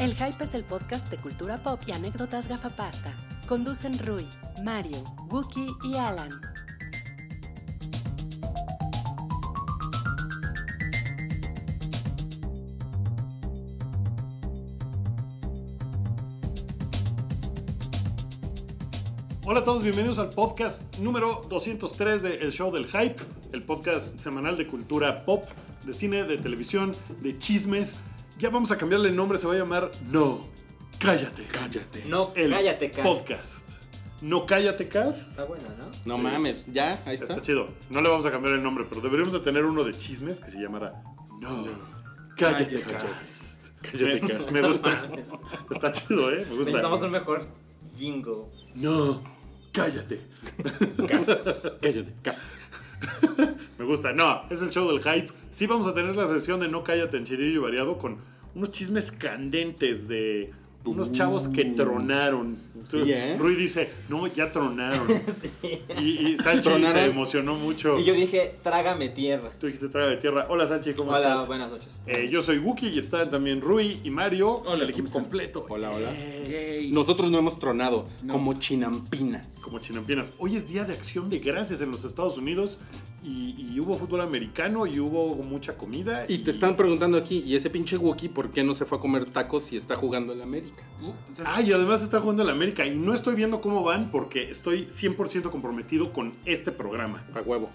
El Hype es el podcast de cultura pop y anécdotas gafapasta. Conducen Rui, Mario, Wookie y Alan. Hola a todos, bienvenidos al podcast número 203 de El Show del Hype, el podcast semanal de cultura pop, de cine, de televisión, de chismes. Ya vamos a cambiarle el nombre, se va a llamar No, cállate. Cállate. No, El cállate, Cas. podcast. No cállate, Cast. Está buena, ¿no? No mames, ya, ahí está. Está chido. No le vamos a cambiar el nombre, pero deberíamos de tener uno de chismes que se llamara No, cállate, Cállate, Cast. Cállate, Cast. Me gusta. Está chido, ¿eh? Me gusta. Necesitamos un mejor jingle. No, cállate. cállate, cast. Me gusta. No, es el show del hype. Sí vamos a tener la sesión de No Cállate en Chidillo y Variado con unos chismes candentes de unos chavos que tronaron. Sí, ¿eh? Rui dice, no, ya tronaron. Y, y Salchi ¿Tronaron? se emocionó mucho. Y yo dije, trágame tierra. Tú dijiste, traga de tierra. Hola Salchi, ¿cómo Hola, estás? buenas noches. Eh, yo soy Wookie y están también Rui y Mario, Hola, el equipo completo. Hola, hola. Nosotros no hemos tronado, como chinampinas. como chinampinas. Hoy es día de acción de gracias en los Estados Unidos y, y hubo fútbol americano y hubo mucha comida. Y te están preguntando aquí, ¿y ese pinche Wookie por qué no se fue a comer tacos si está jugando en la América? Uh. Ah, y además está jugando en la América y no estoy viendo cómo van porque estoy 100% comprometido con este programa. A huevo.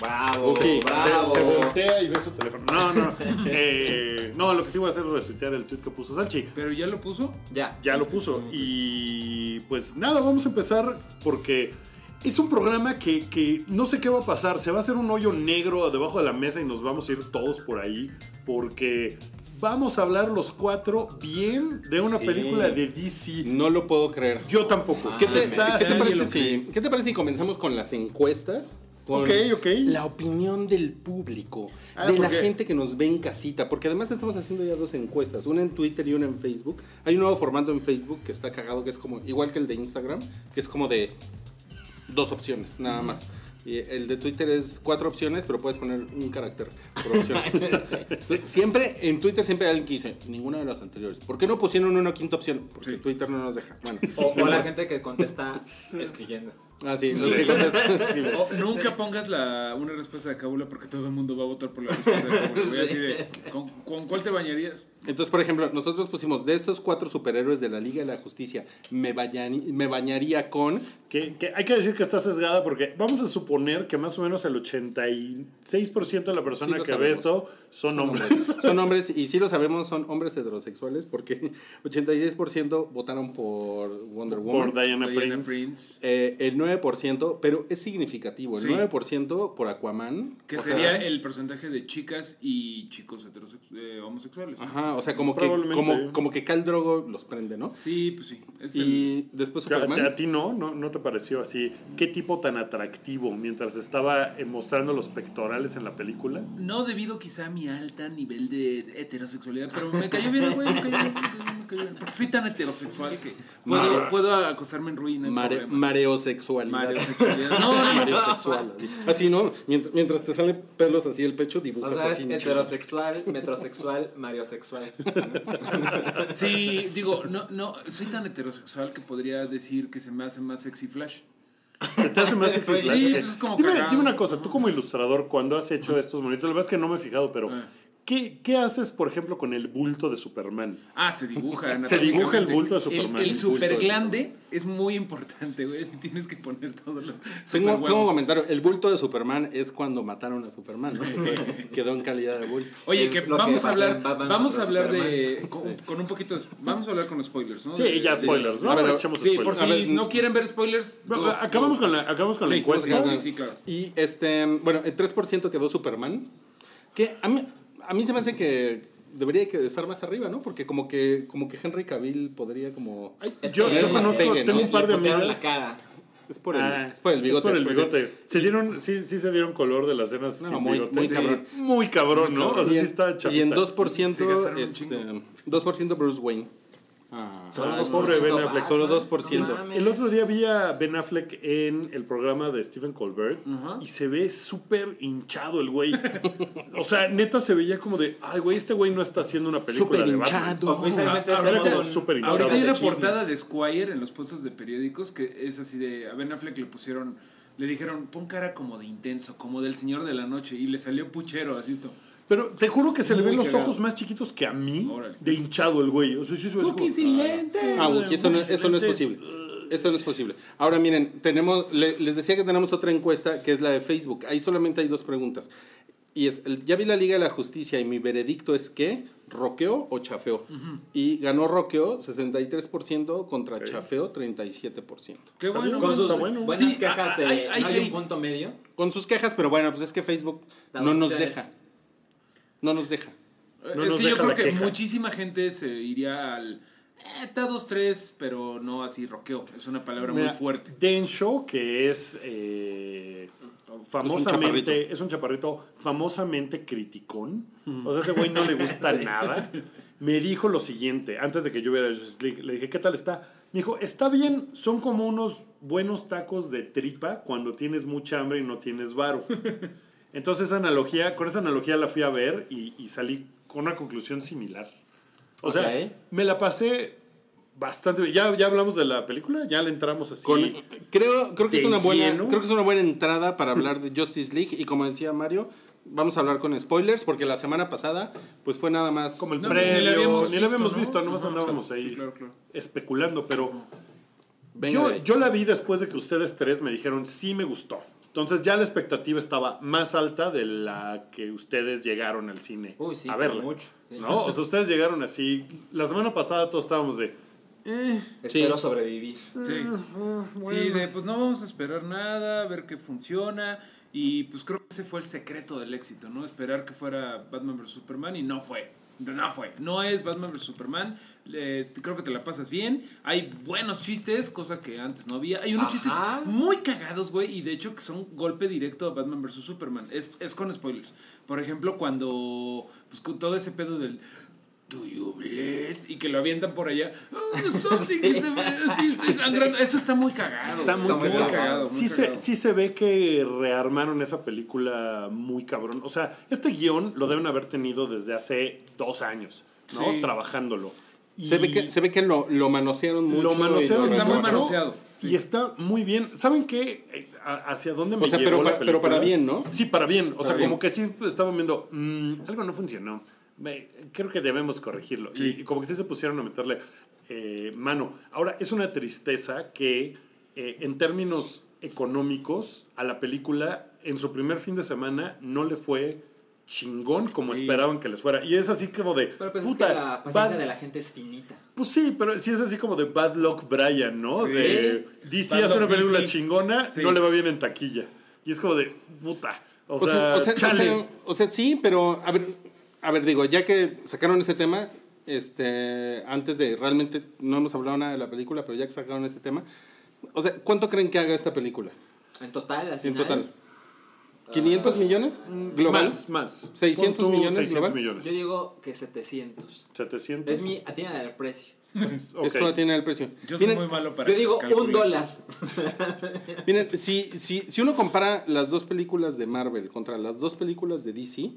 Bravo. Se, se voltea y ve su teléfono. No, no, no. Eh, no, lo que sí voy a hacer es retuitear el tweet que puso Salchi. Pero ya lo puso. Ya. Ya lo puso. Y pues nada, vamos a empezar porque es un programa que, que no sé qué va a pasar. Se va a hacer un hoyo negro debajo de la mesa y nos vamos a ir todos por ahí porque vamos a hablar los cuatro bien de una Sí. película de DC. No lo puedo creer. Yo tampoco. ¿Qué te, Está qué te así. parece si, ¿Qué te parece si comenzamos con las encuestas? Con Ok, ok. La opinión del público, Ah, de la gente que nos ve en casita, porque además estamos haciendo ya dos encuestas, una en Twitter y una en Facebook. Hay un nuevo formato en Facebook que está cagado, que es como, igual que el de Instagram, que es como de dos opciones, nada más. Y el de Twitter es cuatro opciones, pero puedes poner un carácter por opción. Siempre, en Twitter siempre hay alguien que dice, ninguna de las anteriores. ¿Por qué no pusieron una quinta opción? Porque Sí. Twitter no nos deja. Bueno. O, o la gente que contesta escribiendo. Ah, sí, los que contestan escriben. O nunca pongas la, una respuesta de Cábula porque todo el mundo va a votar por la respuesta de Cábula. Voy así de, ¿con, con cuál te bañarías? Entonces, por ejemplo, nosotros pusimos de estos cuatro superhéroes de la Liga de la Justicia, me, bañani- me bañaría con. Que, que hay que decir que está sesgada porque vamos a suponer que más o menos el 86% de la persona Sí que ve esto son, hombres. Son hombres, y sí lo sabemos, son hombres heterosexuales, porque 86% votaron por Wonder Woman. Por Diana, Diana Prince. Prince. Eh, el 9%, pero es significativo, el Sí. 9% por Aquaman. Que sería sea, el porcentaje de chicas y chicos heterosex eh, homosexuales. ¿no? O sea, como que, como, como que Cal Drogo los prende, ¿no? Sí, pues sí. Es el- Y después ¿A, Superman. a ti no? no? ¿No te pareció así? ¿Qué tipo tan atractivo mientras estaba eh, mostrando los pectorales en la película? No debido quizá a mi alta nivel de heterosexualidad, pero me cayó bien el güey, me cayó bien, me cayó bien, me cayó bien. Porque soy tan heterosexual que puedo, puedo acostarme en ruina. Mare- mareosexualidad. Mareosexualidad. No, no, no. Mareosexual, así. Así, ¿no? Mientras, mientras te salen pelos así el pecho, O dibujas sea, así. heterosexual, metrosexual, mariosexual. Sí, digo, no, no, soy tan heterosexual que podría decir que se me hace más sexy Flash. ¿Se te hace más sexy Sí, Flash? pues es como dime, cagado. dime una cosa, tú como ilustrador, cuando has hecho estos monitos, la verdad es que no me he fijado, pero Ah. ¿Qué, qué haces, por ejemplo, con el bulto de Superman? Ah, se dibuja. Se dibuja el bulto de Superman. El, El bulto super de glande es muy importante, güey. Si tienes que poner todos los. Tengo, un comentario. El bulto de Superman es cuando mataron a Superman, ¿no? Que quedó en calidad de bulto. Oye, Es que vamos a hablar, vamos a hablar de con, con un poquito, de- vamos a hablar con spoilers, ¿no? Sí, De- ya de- spoilers, ¿no? A ver, Sí, spoilers. por A si ver, no quieren ver spoilers. Bueno, acabamos go. con la, acabamos con la Sí, encuesta. sí, sí, claro. Y este, bueno, el 3% quedó Superman. Que a mí, a mí se me hace que debería que estar más arriba, ¿no? Porque como que, como que Henry Cavill podría como. Yo, yo conozco, pegue, ¿no? tengo un par de amigas. la cara. Es por el, Ah, es por el bigote. Es por el pues, bigote. Se dieron, sí, sí se dieron color de las cenas No, sin muy- bigote. muy Sí. cabrón. Muy cabrón, ¿no? O sea, Y sí en, está y chafita. en 2%, Se gastaron un este, chingo. 2% Bruce Wayne. Ah. Solo Ah, 2%. pobre Ben Affleck. Solo 2%. No. El otro día vi a Ben Affleck en el programa de Stephen Colbert y se ve súper hinchado el güey. o sea, neta se veía como de, ay, güey, este güey no está haciendo una película Súper de Batman". hinchado. Ah, ahorita- súper hinchado. Ahorita hay una portada de Squire en los puestos de periódicos que es así de. A Ben Affleck le pusieron. Le dijeron, pon cara como de intenso, como del señor de la noche. Y le salió puchero, así esto. Pero te juro que se le ven los cagado. ojos más chiquitos que a mí Órale. de hinchado el güey. O sea, sí como, Ah, eso no, eso no es posible. Eso no es posible. Ahora miren, tenemos, le- les decía que tenemos otra encuesta que es la de Facebook. Ahí solamente hay dos preguntas. Y es, ya vi la Liga de la Justicia y mi veredicto es que, ¿roqueo o chafeo? Y ganó roqueo 63% contra chafeo 37%. Qué bueno. Con sus Está bueno. buenas Sí, quejas de hay- hay no hay un punto medio. Con sus quejas, pero bueno, pues es que Facebook Las no nos deja. No nos deja. No es nos que yo creo que queja. muchísima gente se iría al. Eh, está 2-3, pero no así roqueo. Es una palabra Mira, muy fuerte. Densho, que es eh, famosamente, es un chaparrito famosamente criticón. O sea, ese güey no le gusta nada. Me dijo lo siguiente, antes de que yo League, le dije, ¿qué tal está? Me dijo, está bien, son como unos buenos tacos de tripa cuando tienes mucha hambre y no tienes varo. Entonces esa analogía, con esa analogía la fui a ver y, y salí con una conclusión similar. O sea, me la pasé bastante bien. Ya, ya hablamos de la película, ya le entramos así. Con- creo, creo que es una buena, lleno. creo que es una buena entrada para hablar de Justice League y como decía Mario, vamos a hablar con spoilers porque la semana pasada pues fue nada más como el No, previo, ni la habíamos ni la visto, habíamos ¿no? visto, nomás andábamos sí, ahí claro, claro. especulando, pero Venga yo, yo la vi después de que ustedes tres me dijeron sí me gustó. Entonces ya la expectativa estaba más alta de la que ustedes llegaron al cine Uy, sí, a verla. mucho. ¿no? O sea, ustedes llegaron así. La semana pasada todos estábamos de. Espero sobrevivir. Sí. Sí, de pues no vamos a esperar nada, a ver qué funciona. Y pues creo que ese fue el secreto del éxito, ¿no? Esperar que fuera Batman vs. Superman y no fue. No fue. No es Batman vs. Superman. Eh, creo que te la pasas bien. Hay buenos chistes, cosa que antes no había. Hay unos Ajá. chistes muy cagados, güey. Y de hecho que son golpe directo a Batman vs. Superman. Es, es con spoilers. Por ejemplo, cuando. Pues con todo ese pedo del. Do you bleed? Y que lo avientan por allá. Oh, something is- sí, estoy sangrando. Eso está muy cagado. Está muy, muy cagado. cagado. muy sí, se, cagado. sí se ve que rearmaron esa película muy cabrón. O sea, este guion lo deben haber tenido desde hace dos años, ¿no? Sí. Trabajándolo. Y se ve que se ve que lo, lo manosearon mucho. lo manosearon Está muy manoseado. Y está muy bien. ¿Saben qué? Eh, ¿Hacia dónde me O sea, llevó pero la para bien, ¿no? Sí, para bien. O Para sea, bien. como que sí estaban viendo, "Mm, algo no funcionó. Me- creo que debemos corregirlo. Y, y como que sí se pusieron a meterle eh, mano. Ahora, es una tristeza que eh, en términos económicos a la película en su primer fin de semana no le fue chingón como esperaban que les fuera. Y es así como de... Pero pues puta, es que la paciencia bad- de la gente es finita. pues sí, pero sí es así como de Bad Luck Brian, ¿no? Sí. De DC Bad hace una Luck película DC. chingona, Sí. no le va bien en taquilla. Y es como de, puta. O, O sea, sea, o, sea, o, chale. sea, o sea, sí, pero a ver, a ver, digo, ya que sacaron este tema, este, antes de realmente no hemos hablado nada de la película, pero ya que sacaron este tema, o sea, ¿cuánto creen que haga esta película? En total, al En final. total. ¿500 millones global? Más, más. 600 Pon tú millones 600 global. millones. Yo digo que 700. 700. Es mi atienda del precio. Ok. Esto tiene el precio. Yo soy Miren, muy malo para Yo digo calcular. un dólar. miren, si, si, si uno compara las dos películas de Marvel contra las dos películas de DC,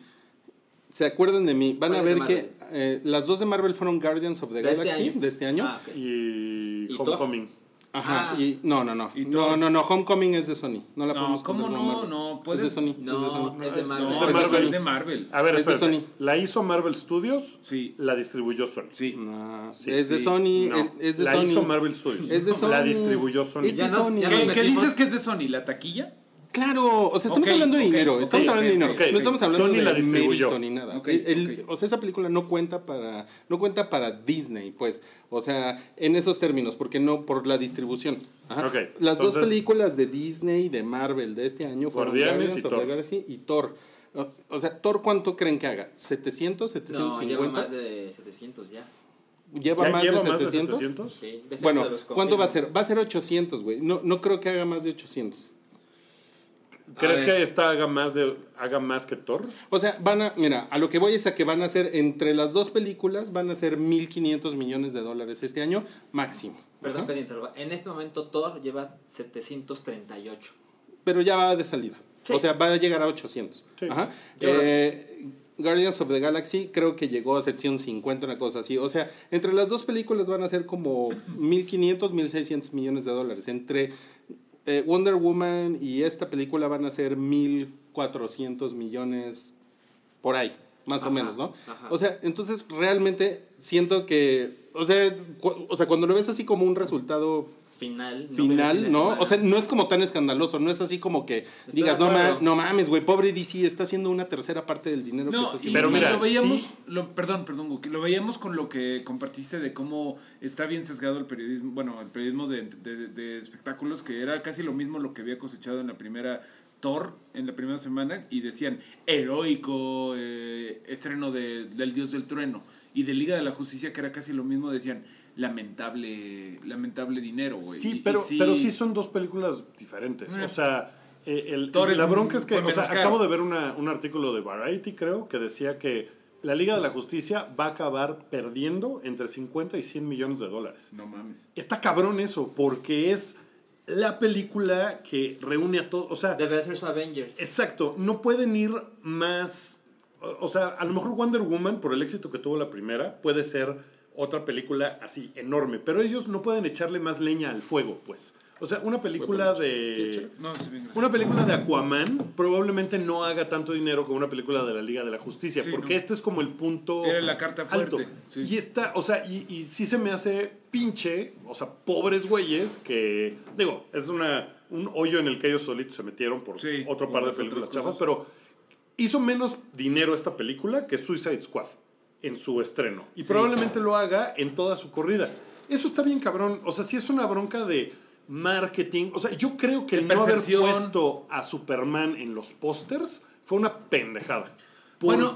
se acuerdan de mí, van a ¿Cuál es ver de que eh, las dos de Marvel fueron Guardians of the ¿De este Galaxy de este año. Ah. Y, ¿Y Homecoming. Ajá, Ah. y no, no, no. ¿Y No, no, no, Homecoming es de Sony. No la No, podemos ¿cómo no? Marvel. No, Es puedes- de Sony, No, es de Sony. es de No, Marvel. Es es de Marvel. de Marvel. A ver, Es de. Sony. La hizo Marvel Studios. Sí. La distribuyó Sony. Sí. No, Sí, es de sí. Sony, No, es de la Sony. hizo Marvel Studios. Es de Sony. La distribuyó Sony. Es de Sony. ¿Qué, dices que es de Sony? ¿La taquilla? Claro, o sea, estamos hablando de dinero, estamos hablando de dinero, no estamos hablando Sony de la mérito ni nada. El-. O sea, esa película no cuenta para no cuenta para Disney, pues, o sea, en esos términos, porque no por la distribución. Ajá. Las dos películas de Disney de Marvel de este año fueron Guardians y Thor. Galaxy y Thor. O- O sea, Thor cuánto creen que haga? 700, No, 750? lleva más de 700 ya. ¿Lleva ¿Ya más lleva de más de 700? 700? Sí, Bueno, ¿cuánto va a ser? Va a ser 800, güey. No, no creo que haga más de 800. ¿Crees que esta haga más, de, haga más que Thor? O sea, van a, mira, a lo que voy es a que van a ser, entre las dos películas, van a ser 1.500 millones de dólares este año máximo. Perdón interrumpa. En este momento Thor lleva 738. Pero ya va de salida. Sí. O sea, va a llegar a 800. Sí. Ajá. Eh, Guardians of the Galaxy creo que llegó a sección 50, una cosa así. O sea, entre las dos películas van a ser como 1.500, 1.600 millones de dólares. Entre eh, Wonder Woman y esta película van a ser 1.400 millones por ahí, más o menos, ¿no? ajá. O sea, entonces realmente siento que, o sea, o sea, cuando lo ves así como un resultado Final. no final, ¿no? semana. O sea, no es como tan escandaloso, no es así como que digas, no, ma- no mames, güey, pobre DC está haciendo una tercera parte del dinero que está haciendo. Pero mira, lo veíamos, sí. lo, perdón, perdón, Guki, lo veíamos con lo que compartiste de cómo está bien sesgado el periodismo, bueno, el periodismo de, de- de espectáculos, que era casi lo mismo lo que había cosechado en la primera Thor, en la primera semana, y decían, heroico, eh, estreno de, del Dios del Trueno, y de Liga de la Justicia, que era casi lo mismo, decían, lamentable, lamentable dinero, güey. Sí, Y- y pero, pero sí son dos películas diferentes. Eh. O sea, eh, el, la bronca es que, o sea, acabo de ver una- un artículo de Variety, creo, que decía que la Liga de la Justicia va a acabar perdiendo entre 50 y 100 millones de dólares. No mames. Está cabrón eso, porque es la película que reúne a todos. O sea, Debe ser su Avengers. Exacto, no pueden ir más. O o sea, a lo mejor Wonder Woman, por el éxito que tuvo la primera, puede ser otra película así enorme, pero ellos no pueden echarle más leña al fuego, pues. O sea, una película de. Una película de Aquaman probablemente no haga tanto dinero como una película de la Liga de la Justicia, Sí, porque no. este es como el punto Era la carta alto. sí. Y está, o sea, y, y sí se me hace pinche, o sea, pobres güeyes que, digo, es una un hoyo en el que ellos solitos se metieron por Sí, otro por par de las películas chafas, pero hizo menos dinero esta película que Suicide Squad en su estreno. Y probablemente lo haga en toda su corrida. Eso está bien cabrón. O sea, sí es una bronca de marketing. O sea, yo creo que el no haber puesto a Superman en los pósters fue una pendejada. Bueno,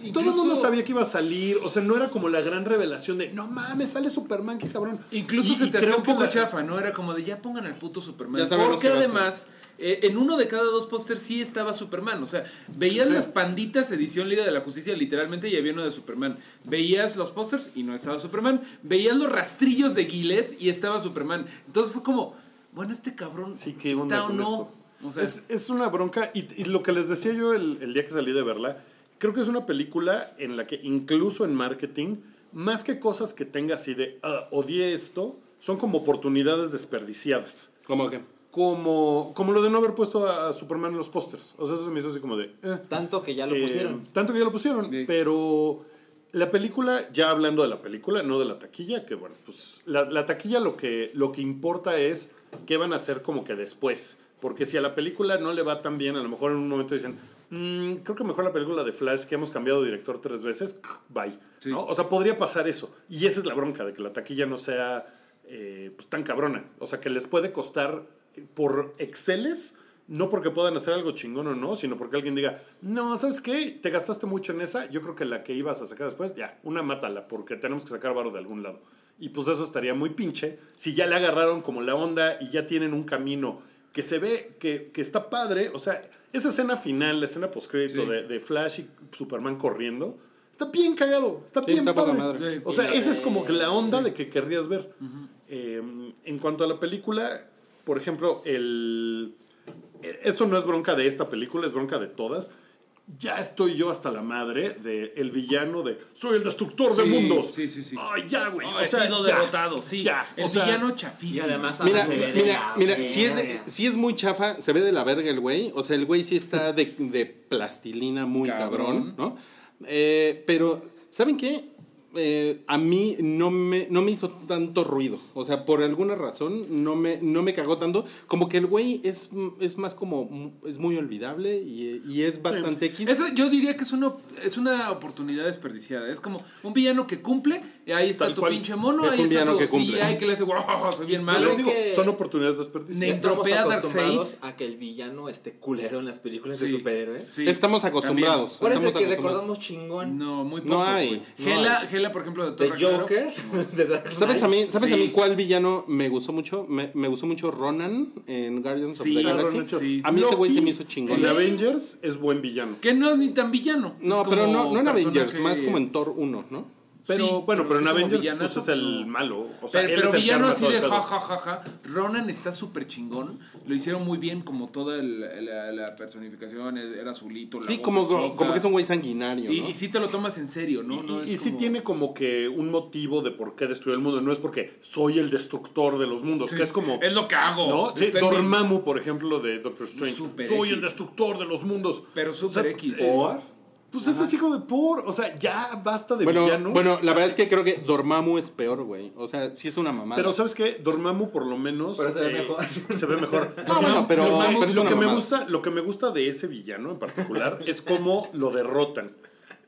Porque todo el incluso- mundo sabía que iba a salir. O sea, no era como la gran revelación de, no mames, sale Superman, qué cabrón. Incluso Y- se te hacía un que poco la- chafa, ¿no? Era como de ya pongan al puto Superman. Porque además, eh, en uno de cada dos pósters sí estaba Superman. O sea, veías Sí. las panditas edición Liga de la Justicia literalmente y había uno de Superman. Veías los pósters y no estaba Superman. Veías los rastrillos de Gillette y estaba Superman. Entonces fue como, bueno, este cabrón Sí, ¿qué onda está o no. esto? O sea, es, es una bronca. Y, y lo que les decía yo el, el día que salí de verla, creo que es una película en la que incluso en marketing, más que cosas que tenga así de, "Ah, odié esto, son como oportunidades desperdiciadas. ¿Cómo que? Como, como lo de no haber puesto a, a Superman en los pósters. O sea, eso se me hizo así como de... "Eh". Tanto que ya lo Eh, pusieron. Tanto que ya lo pusieron. Sí. Pero la película, ya hablando de la película, no de la taquilla, que bueno, pues la, la taquilla lo que, lo que importa es qué van a hacer como que después. Porque si a la película no le va tan bien, a lo mejor en un momento dicen, "Mm, creo que mejor la película de Flash, que hemos cambiado de director tres veces, bye. Sí. ¿no? O sea, podría pasar eso. Y esa es la bronca, de que la taquilla no sea eh, pues, tan cabrona. O sea, que les puede costar eh, por Exceles, no porque puedan hacer algo chingón o no, sino porque alguien diga, no, ¿sabes qué? Te gastaste mucho en esa, yo creo que la que ibas a sacar después, ya, una mátala, porque tenemos que sacar varo de algún lado. Y pues eso estaría muy pinche. Si ya le agarraron como la onda y ya tienen un camino que se ve que, que está padre, o sea, esa escena final, la escena postcrédito Sí. de, de Flash y Superman corriendo, está bien cagado, está Sí, bien está padre. madre. Sí. O sea, esa es como que la onda de que querrías ver. Eh, en cuanto a la película, por ejemplo, el. eh, Esto no es bronca de esta película, es bronca de todas. Ya estoy yo hasta la madre de el villano de soy el destructor de mundos. sí, sí, sí. Ay, ya, güey. Oh, o he sea, sido ya, derrotado, sí. Ya. El o sea, villano chafísimo. Y además Mira, se ve de mira, la mira, si es, si es muy chafa, se ve de la verga el güey. O sea, el güey sí está de, de plastilina muy Cabrón. cabrón, ¿no? Eh, pero, ¿saben qué? Eh, a mí no me, no me hizo tanto ruido. O sea, por alguna razón no me, no me cagó tanto. Como que el güey es, es más como, es muy olvidable y, y es bastante X. Eso yo diría que es una, es una oportunidad desperdiciada. Es como un villano que cumple, y ahí está Tal tu cual. pinche mono, Es ahí un está villano tu que cumple. CGI que le hace, wow, soy bien yo malo. les digo, que- son oportunidades desperdiciadas. estamos Estropea Darkseid. acostumbrados a que el villano esté culero en las películas de Sí. superhéroes. Sí, Estamos acostumbrados. Por eso es Estamos que acostumbrados. recordamos chingón. No, muy No pocos, hay, güey. no pela, por ejemplo, de De. Joker. De Dark ¿Sabes a mí. ¿sabes a Sí. mí cuál villano me gustó mucho? Me, me gustó mucho Ronan en Guardians Sí, of the Galaxy. Ronan, sí. A mí ese güey se me hizo chingón. En Avengers es buen villano. Que no es ni tan villano. No, es pero como no, no en Avengers, más como en Thor 1, ¿no? Pero Sí, bueno, pero en sí como Avengers pues, es el malo. O sea, pero él pero es el que villano así de ja, ja, ja, ja. Ronan está súper chingón. Lo hicieron muy bien, como toda el- la, la personificación. Era azulito. La Sí, voz como, chica. como que es un güey sanguinario, Y, ¿no? y sí te lo tomas en serio, ¿no? Y, No y es sí tiene como que un motivo de por qué destruyó el mundo. No es porque soy el destructor de los mundos, Sí, que es como... Es lo que hago. ¿No? Sí, en Dormammu, por ejemplo, de Doctor Strange. Super soy X. el destructor de los mundos. Pero super O sea, X. ¿por? Pues ese es hijo de por. O sea, ya basta de Bueno, villanos. bueno, la verdad es que creo que Dormammu es peor, güey. O sea, sí es una mamada. Pero ¿sabes qué? Dormammu por lo menos... Pero se ve eh, mejor. Se ve mejor. No, bueno, pero- Dormammu, pero es lo, una que me gusta, lo que me gusta de ese villano en particular es cómo lo derrotan.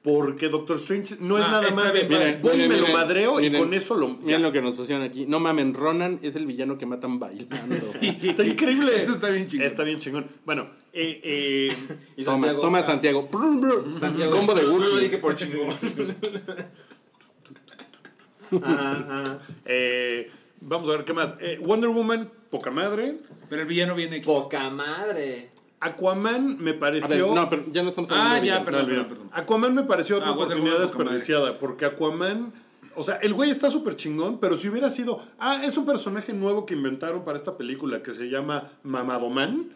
Porque Doctor Strange no es Ah, nada más de Miren, miren, me lo miren, madreo y con eso lo... Miren lo que nos pusieron aquí. No mamen, Ronan es el villano que matan bailando. Está increíble. Eso está bien chingón. Está bien chingón. Bueno, eh, eh, Y Toma, Santiago- toma Santiago. Combo de No lo Wookiee. dije por chingón. Ajá, ajá. eh, vamos a ver qué más. Eh, Wonder Woman, poca madre. Pero el villano viene X. Poca madre. Aquaman me A ver, pareció... no, pero ya no estamos Ah, ya, perdón, No, olvida. perdón, Aquaman me pareció otra Ah, Wonder oportunidad desperdiciada, porque Aquaman, o sea, el güey está súper chingón, pero si hubiera sido, ah, es un personaje nuevo que inventaron para esta película que se llama Mamadoman,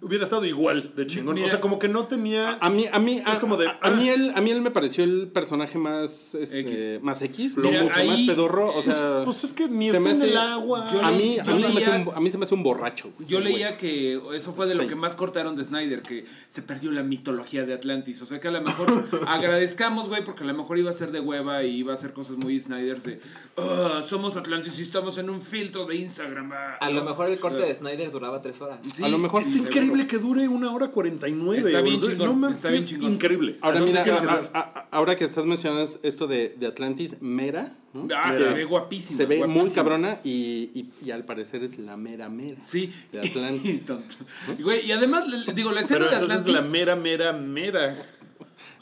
hubiera estado igual de chingón. Mira. o sea, como que no tenía... A mí, a mí, a, como de, a, a mí ah. él, a mí él me pareció el personaje más, este, X. más X, Mira, mucho más ahí- pedorro, o sea, pues es que ni está en el agua. Yo a mí, yo mí se me hace leía- un, a mí se me hace un borracho. güey, Yo güey. leía que eso fue de lo Sí. que más cortaron de Snyder, que se perdió la mitología de Atlantis. O sea que a lo mejor agradezcamos, güey, porque a lo mejor iba a ser de hueva y iba a hacer cosas muy Snyder de "Ah, somos Atlantis y estamos en un filtro de Instagram. ah". A lo mejor el corte O sea, de Snyder duraba tres horas. sí, a lo mejor sí, Está increíble que dure una hora 49. Está bien chingón, No mames, está bien chingón. Increíble. Ahora mira, a- a- a- ahora que estás mencionando esto de, de Atlantis, Mera, ¿no? Ah, Que se ve guapísima. se ve muy cabrona y, y, y al parecer es la mera mera. Sí. De Atlantis. Y, güey, y además, digo, la escena Pero de Atlantis. la mera, mera, mera.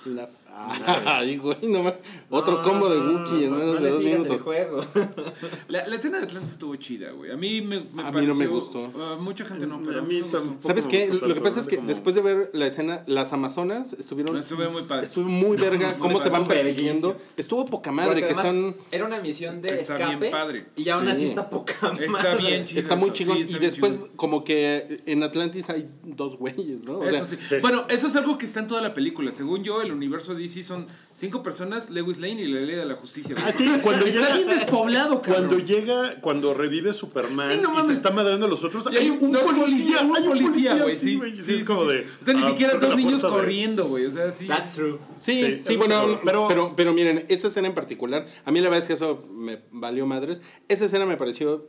La- Ay, güey, no ma- Otro combo de Wookiee en menos no de dos sigas el minutos. juego. La, la escena de Atlantis estuvo chida, güey. A mí me, me A mí no me pareció- gustó. ah, mucha gente no, pero A mí me gustó. tampoco. ¿Sabes me qué? Lo que pasa es que como- después de ver la escena, las Amazonas estuvieron. Estuve muy padre. Estuvo muy verga cómo Muy se van persiguiendo. Estuvo poca madre, Porque que están. Era una misión de Está escape. bien padre. Y aún Sí. así está poca madre. Está bien chido. Está muy chingón. sí, y después, chingón. como que en Atlantis hay dos güeyes, ¿no? O Eso sea, sí. Bueno, eso es algo que está en toda la película. Según yo, el universo DC son cinco personas, Lewis Lane y la Ley de la Justicia. Ah, sí, cuando está llega- bien despoblado, cabrón. Cuando llega, cuando revive Superman Sí, no y se mames. está madrando a los otros, Y hay un policía, un hay policía, güey. sí, Sí, sí, Sí, es sí, como sí. de. O sea, ni ah, siquiera dos niños corriendo, güey. O sea, sí. That's true. Sí, Sí, sí, bueno, sí, pero, pero- pero, pero miren, esa escena en particular, a mí la verdad es que eso me valió madres. Esa escena me pareció,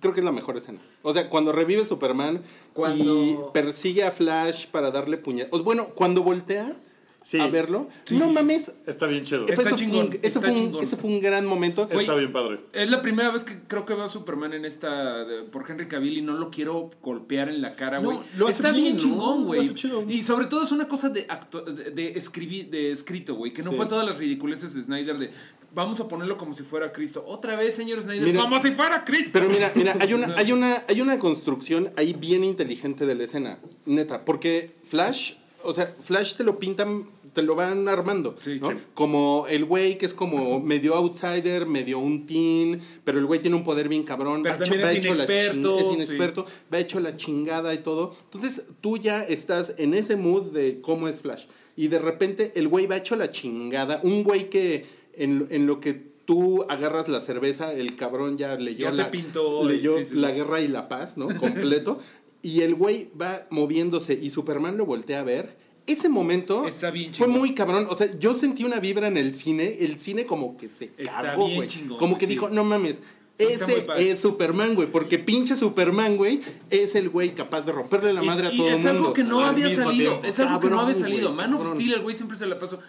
creo que es la mejor escena. O sea, cuando revive Superman Cuando- y persigue a Flash para darle puñetazos. Bueno, cuando voltea Sí. a verlo, no mames. Está bien chido. Está eso chingón, un- ese, está fue un, chingón. ese fue un gran momento. Está bien padre. Es la primera vez que creo que veo a Superman en esta de- por Henry Cavill y no lo quiero golpear en la cara, güey. Está bien, bien, ¿no? chingón, güey. Y sobre todo es una cosa de acto- de, de escribir de escrito, güey, que no Sí. fue todas las ridiculeces de Snyder de vamos a ponerlo como si fuera Cristo. Otra vez, señor Snyder, Mira, como si fuera Cristo. Pero mira, mira, hay una, hay una, hay una construcción ahí bien inteligente de la escena, neta, porque Flash, o sea, Flash te lo pintan, te lo van armando, Sí, ¿no? sí. Como el güey que es como medio outsider, medio un teen, pero el güey tiene un poder bien cabrón, Pero va también va es hecho la inexperto, es sí. inexperto, va hecho la chingada y todo. Entonces, tú ya estás en ese mood de cómo es Flash. Y de repente el güey va hecho la chingada, un güey que en, en lo que tú agarras la cerveza, el cabrón ya leyó, Ya te la, pintó, leyó sí, sí, sí. la guerra y la paz, ¿no? Completo. y el güey va moviéndose y Superman lo voltea a ver. Ese momento Está bien fue muy cabrón. O sea, yo sentí una vibra en el cine. El cine como que se Está cagó, bien güey. chingón, Como que sí. dijo, no mames. Ese es Superman, güey. Porque pinche Superman, güey, es el güey capaz de romperle la madre y, a todo el es mundo. algo que no había salido. tiempo. Es algo que no Cabrón, había salido. Man of cabrón. Steel, el güey siempre se la pasó.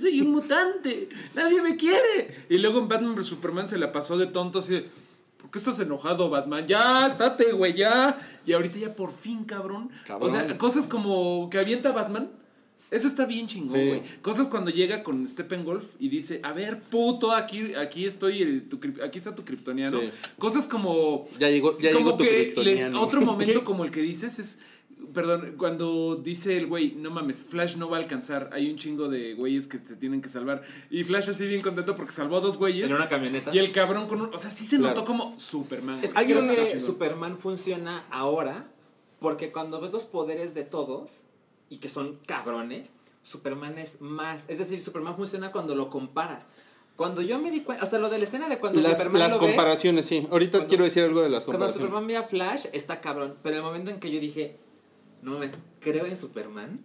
Soy un mutante. Nadie me quiere. Y luego en Batman vs Superman se la pasó de tonto así de. ¿Por qué estás enojado, Batman? Ya, sate, güey, ya. Y ahorita ya por fin, cabrón. Cabrón. O sea, cosas como que avienta Batman. Eso está bien chingón, Sí. güey. Cosas cuando llega con Steppenwolf y dice, a ver, puto, aquí, aquí estoy, eh, tu aquí está tu kryptoniano. Sí. Cosas como... Ya llegó- ya como llegó tu que les- Otro momento ¿Qué? como el que dices es... Perdón, cuando dice el güey, no mames, Flash no va a alcanzar, hay un chingo de güeyes que se tienen que salvar. Y Flash así bien contento porque salvó a dos güeyes. En una camioneta. Y el cabrón con un... O sea, sí se Claro. notó como Superman. Es que creo que. Superman funciona ahora porque cuando ves los poderes de todos y que son cabrones, Superman es más. Es decir, Superman funciona cuando lo comparas. Cuando yo me di cuenta, hasta lo de la escena de cuando Las, Superman las lo ve, comparaciones, sí. Ahorita Cuando- quiero decir algo de las cuando comparaciones. Superman ve a Flash, está cabrón. Pero el momento en que yo dije, no mames, creo en Superman,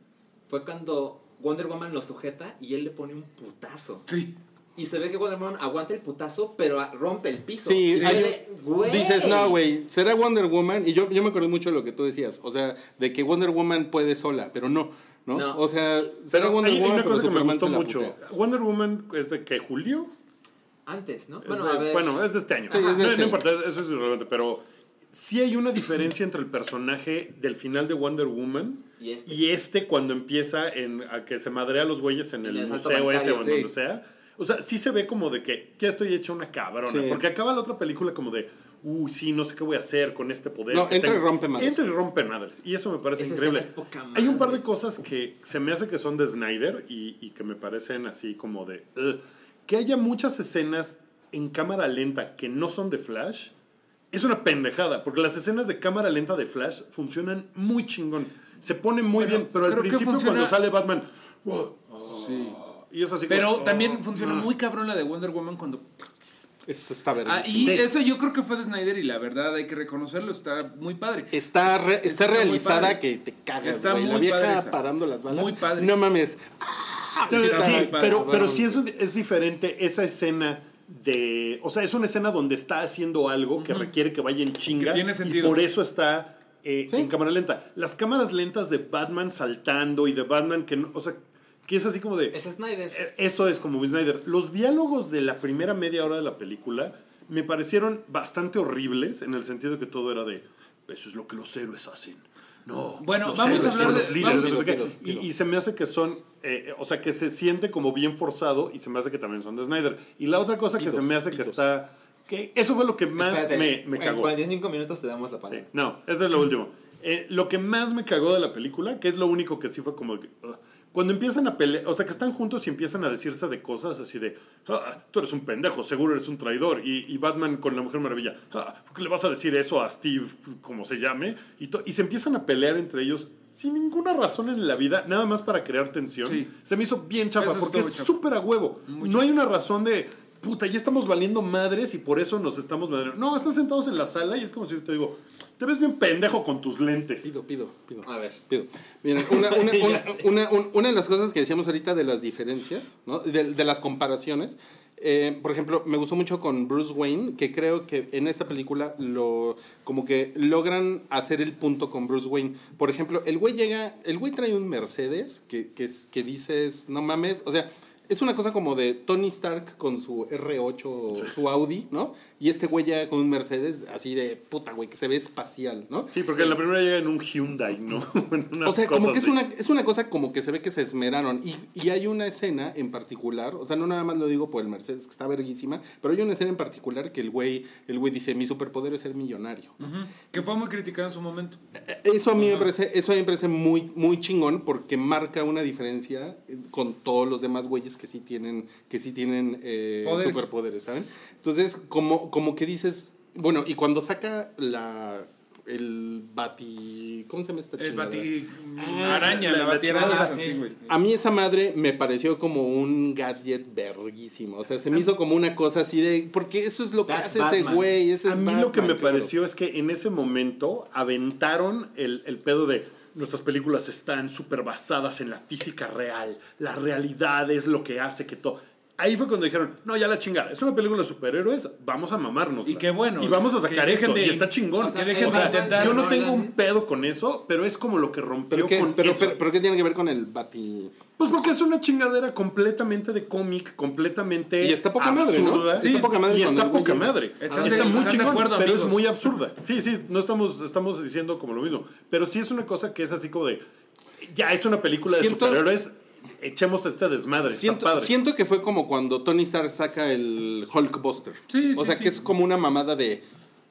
fue cuando Wonder Woman lo sujeta y él le pone un putazo. Sí. Y se ve que Wonder Woman aguanta el putazo, pero rompe el piso. Sí, Y "Güey". dices, no, güey, será Wonder Woman. Y yo, yo me acuerdo mucho de lo que tú decías. O sea, de que Wonder Woman puede sola, pero no. ¿no? No. O sea, será Pero Wonder hay, hay Woman, pero que me gustó mucho. putea. Wonder Woman es de que Julio. Antes, ¿no? Es Bueno, de- a ver. bueno, es de este año. Sí, es de no, este no año. importa, eso es irrelevante, pero sí hay una diferencia entre el personaje del final de Wonder Woman Y este. y este cuando empieza en, a que se madrea a los güeyes en el museo ese o en sí. donde sea. O sea, sí se ve como de que ya estoy hecha una cabrona. Sí. Porque acaba la otra película como de, uy, sí, no sé qué voy a hacer con este poder. No, entra y tengo". rompe madres. Entra y rompe madres. Y eso me parece increíble. escena es poca Hay un par de cosas que se me hace que son de Snyder y, y que me parecen así como de... Que haya muchas escenas en cámara lenta que no son de Flash es una pendejada, porque las escenas de cámara lenta de Flash funcionan muy chingón. Se pone muy Bueno, bien, pero al principio funciona- cuando sale Batman... Sí. y es así Pero como, también "Oh, funciona ah". muy cabrón la de Wonder Woman cuando... Eso está Ah, verguísima. y Sí. eso yo creo que fue de Snyder y la verdad hay que reconocerlo, está muy padre. Está, re- está, Está muy realizada que te cagas, Está güey. La muy vieja parando las balas. Muy padre. No mames. Sí, Sí, está sí, muy padre. pero, pero sí es, es diferente esa escena de... O sea, es una escena donde está haciendo algo que requiere que vaya en chinga. Que tiene Y sentido. por eso está eh, Sí. en cámara lenta. Las cámaras lentas de Batman saltando y de Batman que no... O sea, que es así como de... Es Snyder. Eh, Eso es como Snyder. Los diálogos de la primera media hora de la película me parecieron bastante horribles en el sentido de que todo era de eso es lo que los héroes hacen. No. Bueno, los vamos a hablar de- los líderes, Y- se me hace que son, eh, o sea, que se siente como bien forzado y se me hace que también son de Snyder. Y la otra cosa que se me hace que está, que eso fue lo que más Espérate, me, me En cagó. 45 minutos te damos la Sí, palabra. no, eso es lo último. Eh, lo que más me cagó de la película, que es lo único que sí fue como que... cuando empiezan a pelear, o sea, que están juntos y empiezan a decirse de cosas así de, "Ah, tú eres un pendejo, seguro eres un traidor. Y, y Batman con la Mujer Maravilla, "Ah, ¿por qué le vas a decir eso a Steve, como se llame? Y, y se empiezan a pelear entre ellos sin ninguna razón en la vida, nada más para crear tensión. Sí. Se me hizo bien chafa, Eso porque es súper a huevo. no hay una razón de, puta, ya estamos valiendo madres y por eso nos estamos madreando. No, están sentados en la sala y es como si yo te digo, te ves bien pendejo con tus lentes. Pido, pido, pido. A ver. Pido. Miren, una, una, una, una- un- una de las cosas que decíamos ahorita de las diferencias, ¿no? de, de las comparaciones, eh, por ejemplo, me gustó mucho con Bruce Wayne, que creo que en esta película lo como que logran hacer el punto con Bruce Wayne. Por ejemplo, el güey llega, el güey trae un Mercedes que, que, es- que dices, no mames, o sea, es una cosa como de Tony Stark con su R8 o su Audi, ¿no? Y este güey llega con un Mercedes así de puta, güey, que se ve espacial, ¿no? Sí, porque en la primera llega en un Hyundai, ¿no? O sea, como que es una, es una cosa como que se ve que se esmeraron. Y, y hay una escena en particular, o sea, no nada más lo digo por el Mercedes, que está verguísima, pero hay una escena en particular que el güey, el güey dice, mi superpoder es ser millonario. Que fue muy criticado en su momento. Eso a mí me parece, eso a mí me parece muy, muy chingón porque marca una diferencia eh, con todos los demás güeyes que sí tienen, que sí tienen eh, Poderes. superpoderes, ¿saben? Entonces, como, como que dices, bueno, y cuando saca la el bati, ¿cómo se llama esta El bati... Ah, araña, la- la, sí. güey. A mí esa madre me pareció como un gadget verguísimo. O sea, se me hizo como una cosa así de. Porque eso es lo que That's hace ese güey. Ese A es mí lo que me claro. pareció es que en ese momento aventaron el, el pedo de nuestras películas están súper basadas en la física real, la realidad es lo que hace que todo... Ahí fue cuando dijeron, no, ya la chingada, es una película de superhéroes, vamos a mamarnos. Y qué bueno, Y vamos a sacar esto, de- y está chingón. o sea, que dejen de intentar, yo no no, tengo un pedo con eso, pero es como lo que rompió ¿Pero qué, con pero, eso. pero- pero qué tiene que ver con el bati? Pues porque es una chingadera completamente de cómic, completamente Y está poca madre, ¿no? absurda. Sí, está poca madre y está poca madre. Están está de- muy están chingón, acuerdo, pero amigos. es muy absurda. Sí, sí, no estamos, estamos diciendo como lo mismo. Pero sí es una cosa que es así como de... ya es una película de Siento- superhéroes, echemos este desmadre. Siento, está padre. siento que fue como cuando Tony Stark saca el Hulkbuster. Sí, o sí, sea, sí. que es como una mamada de...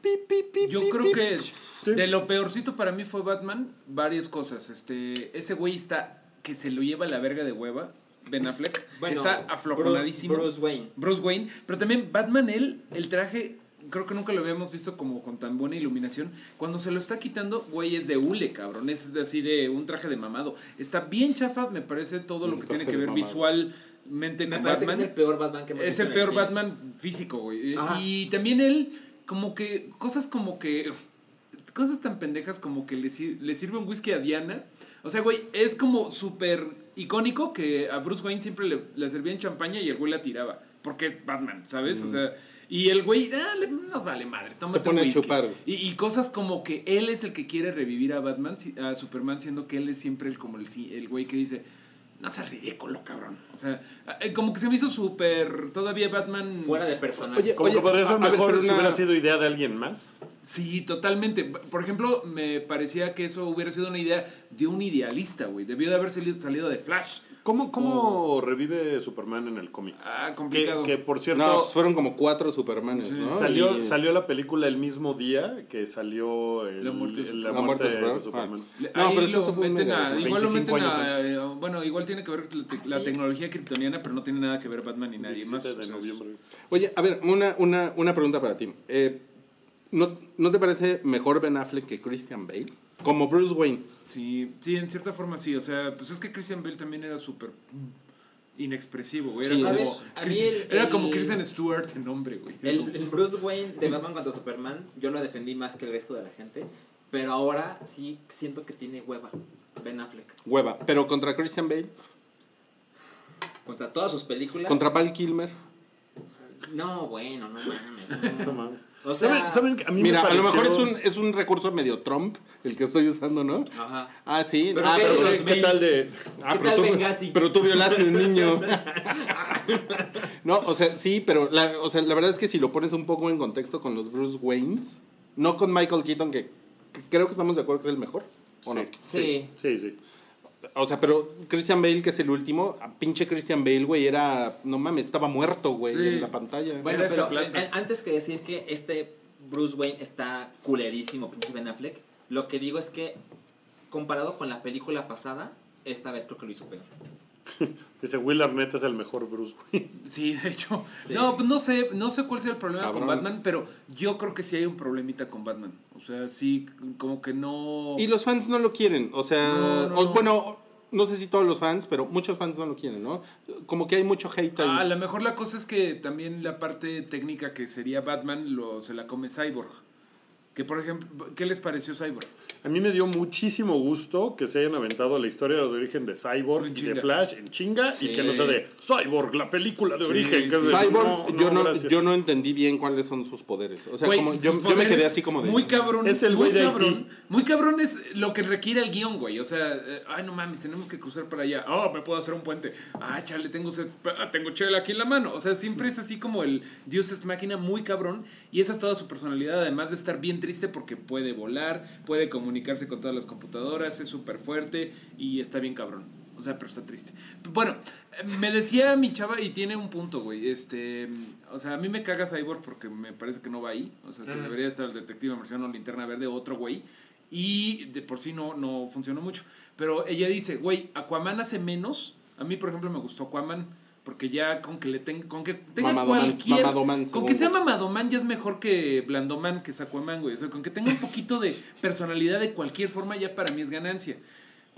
pi, pi, pi, Yo pi, creo pi. que de lo peorcito para mí fue Batman, varias cosas. Este, ese güey está que se lo lleva a la verga de hueva, Ben Affleck. Bueno, está aflojonadísimo. Bruce- Bruce Wayne. Bruce Wayne. Pero también Batman, él, el traje, creo que nunca lo habíamos visto como con tan buena iluminación. Cuando se lo está quitando, güey, es de hule, cabrón. Es así de un traje de mamado. Está bien chafa, me parece, todo lo que tiene que ver mamado. visualmente Me con parece Batman. que es el peor Batman que hemos Es el peor. Batman físico, güey. Ajá. Y también él, como que, cosas como que, cosas tan pendejas como que le, sir- le sirve un whisky a Diana. O sea, güey, es como súper icónico que a Bruce Wayne siempre le, le servían champaña y el güey la tiraba. Porque es Batman, ¿sabes? O sea, y el güey, ah, le- nos vale madre, tómate pone un a whisky. chupar. Y, y cosas como que él es el que quiere revivir a Batman, a Superman, siendo que él es siempre el, como el, el güey que dice, no seas ridículo, cabrón. O sea, eh, como que se me hizo súper, todavía Batman... Fuera de personaje. Oye, Como que podría ser ver, mejor si una- hubiera sido idea de alguien más. Sí, totalmente. Por ejemplo, me parecía que eso hubiera sido una idea de un idealista, güey. Debió de haber salido, salido de Flash. ¿Cómo, cómo revive Superman en el cómic? Ah, Que, complicado. que, por cierto, No, fueron como cuatro Supermanes, ¿no? salió, Y- salió la película el mismo día que salió el- La muerte de la Superman. La muerte de de Superman. Le- No, ahí pero eso fue un meten mega a- igual lo 25 meten años a, antes. eh, bueno, igual tiene que ver la, sí? tecnología kryptoniana, pero no tiene nada que ver Batman ni nadie más. 17 de o sea, es- noviembre. Oye, a ver, una, una, una pregunta para ti. Eh, ¿no, ¿No te parece mejor Ben Affleck que Christian Bale? Como Bruce Wayne. Sí, sí, en cierta forma sí. O sea, pues es que Christian Bale también era súper inexpresivo, güey. Era, Sí, como, Kristen Stewart en hombre, güey. El, el Bruce Wayne de Batman contra Superman, yo lo defendí más que el resto de la gente. Pero ahora sí siento que tiene hueva. Ben Affleck. Hueva. Pero contra Christian Bale. Contra todas sus películas. Contra Val Kilmer. No, bueno, no mames. No mames. O sea- ¿Saben, saben que a mí Mira, me a lo mejor es pareció- un, es un recurso medio Trump el que estoy usando, ¿no? Ajá. Ah, sí. Pero ah, ¿qué? pero, ¿Qué, qué tal de...? ah, ¿Qué pero tal tú, Benghazi? pero tú violaste a un niño. no, o sea, sí, pero la, o sea, la verdad es que si lo pones un poco en contexto con los Bruce Waynes, no con Michael Keaton, que, que creo que estamos de acuerdo que es el mejor. ¿o no? Sí. Sí, sí. O sea, pero Christian Bale, que es el último, a pinche Christian Bale, güey, era, no mames, estaba muerto, güey, Sí. en la pantalla. Bueno, pero eh, antes que decir que este Bruce Wayne está culerísimo, pinche Ben Affleck, lo que digo es que comparado con la película pasada, esta vez creo que lo hizo peor. Dice, Will Arnett es el mejor Bruce Wayne. Sí, de hecho. Sí. No, pues no sé, no sé cuál sea el problema Cabrón. con Batman, pero yo creo que sí hay un problemita con Batman. O sea, sí, como que no. Y los fans no lo quieren, o sea, No, no, o- no. bueno, no sé si todos los fans, pero muchos fans no lo quieren, ¿no? Como que hay mucho hate ahí. Ah, a lo mejor la cosa es que también la parte técnica que sería Batman lo, se la come Cyborg. Que por ejemplo, ¿qué les pareció Cyborg? A mí me dio muchísimo gusto que se hayan aventado la historia de origen de Cyborg En y de. Flash en chinga y que no sea de Cyborg, la película de Sí, origen. que es de- Cyborg, yo, no, yo no entendí bien cuáles son sus poderes. O sea, como, yo, yo me quedé así como de... Muy cabrón. Es el muy cabrón. Muy cabrón es lo que requiere el guion, güey. O sea, eh, ay, no mames, tenemos que cruzar para allá. Oh, me puedo hacer un puente. Ah, chale, tengo, sed- ah, tengo chela aquí en la mano. O sea, siempre es así como el Dios es máquina muy cabrón. Y esa es toda su personalidad, además de estar bien triste porque puede volar, puede comunicarse con todas las computadoras, es súper fuerte y está bien cabrón. O sea, pero está triste. Bueno, me decía mi chava y tiene un punto, güey. Este, o sea, a mí me caga Cyborg porque me parece que no va ahí. O sea, que debería estar el detective marciano, linterna verde, otro güey. Y de por sí no, no funcionó mucho. Pero ella dice, güey, Aquaman hace menos. A mí, por ejemplo, me gustó Aquaman. Porque ya con que le tenga, con que tenga Mamadoman, cualquier. mamadoman, con que sea vos. mamadoman ya es mejor que blandoman, que es Aquaman, güey. O sea, con que tenga un poquito de personalidad de cualquier forma, ya para mí es ganancia.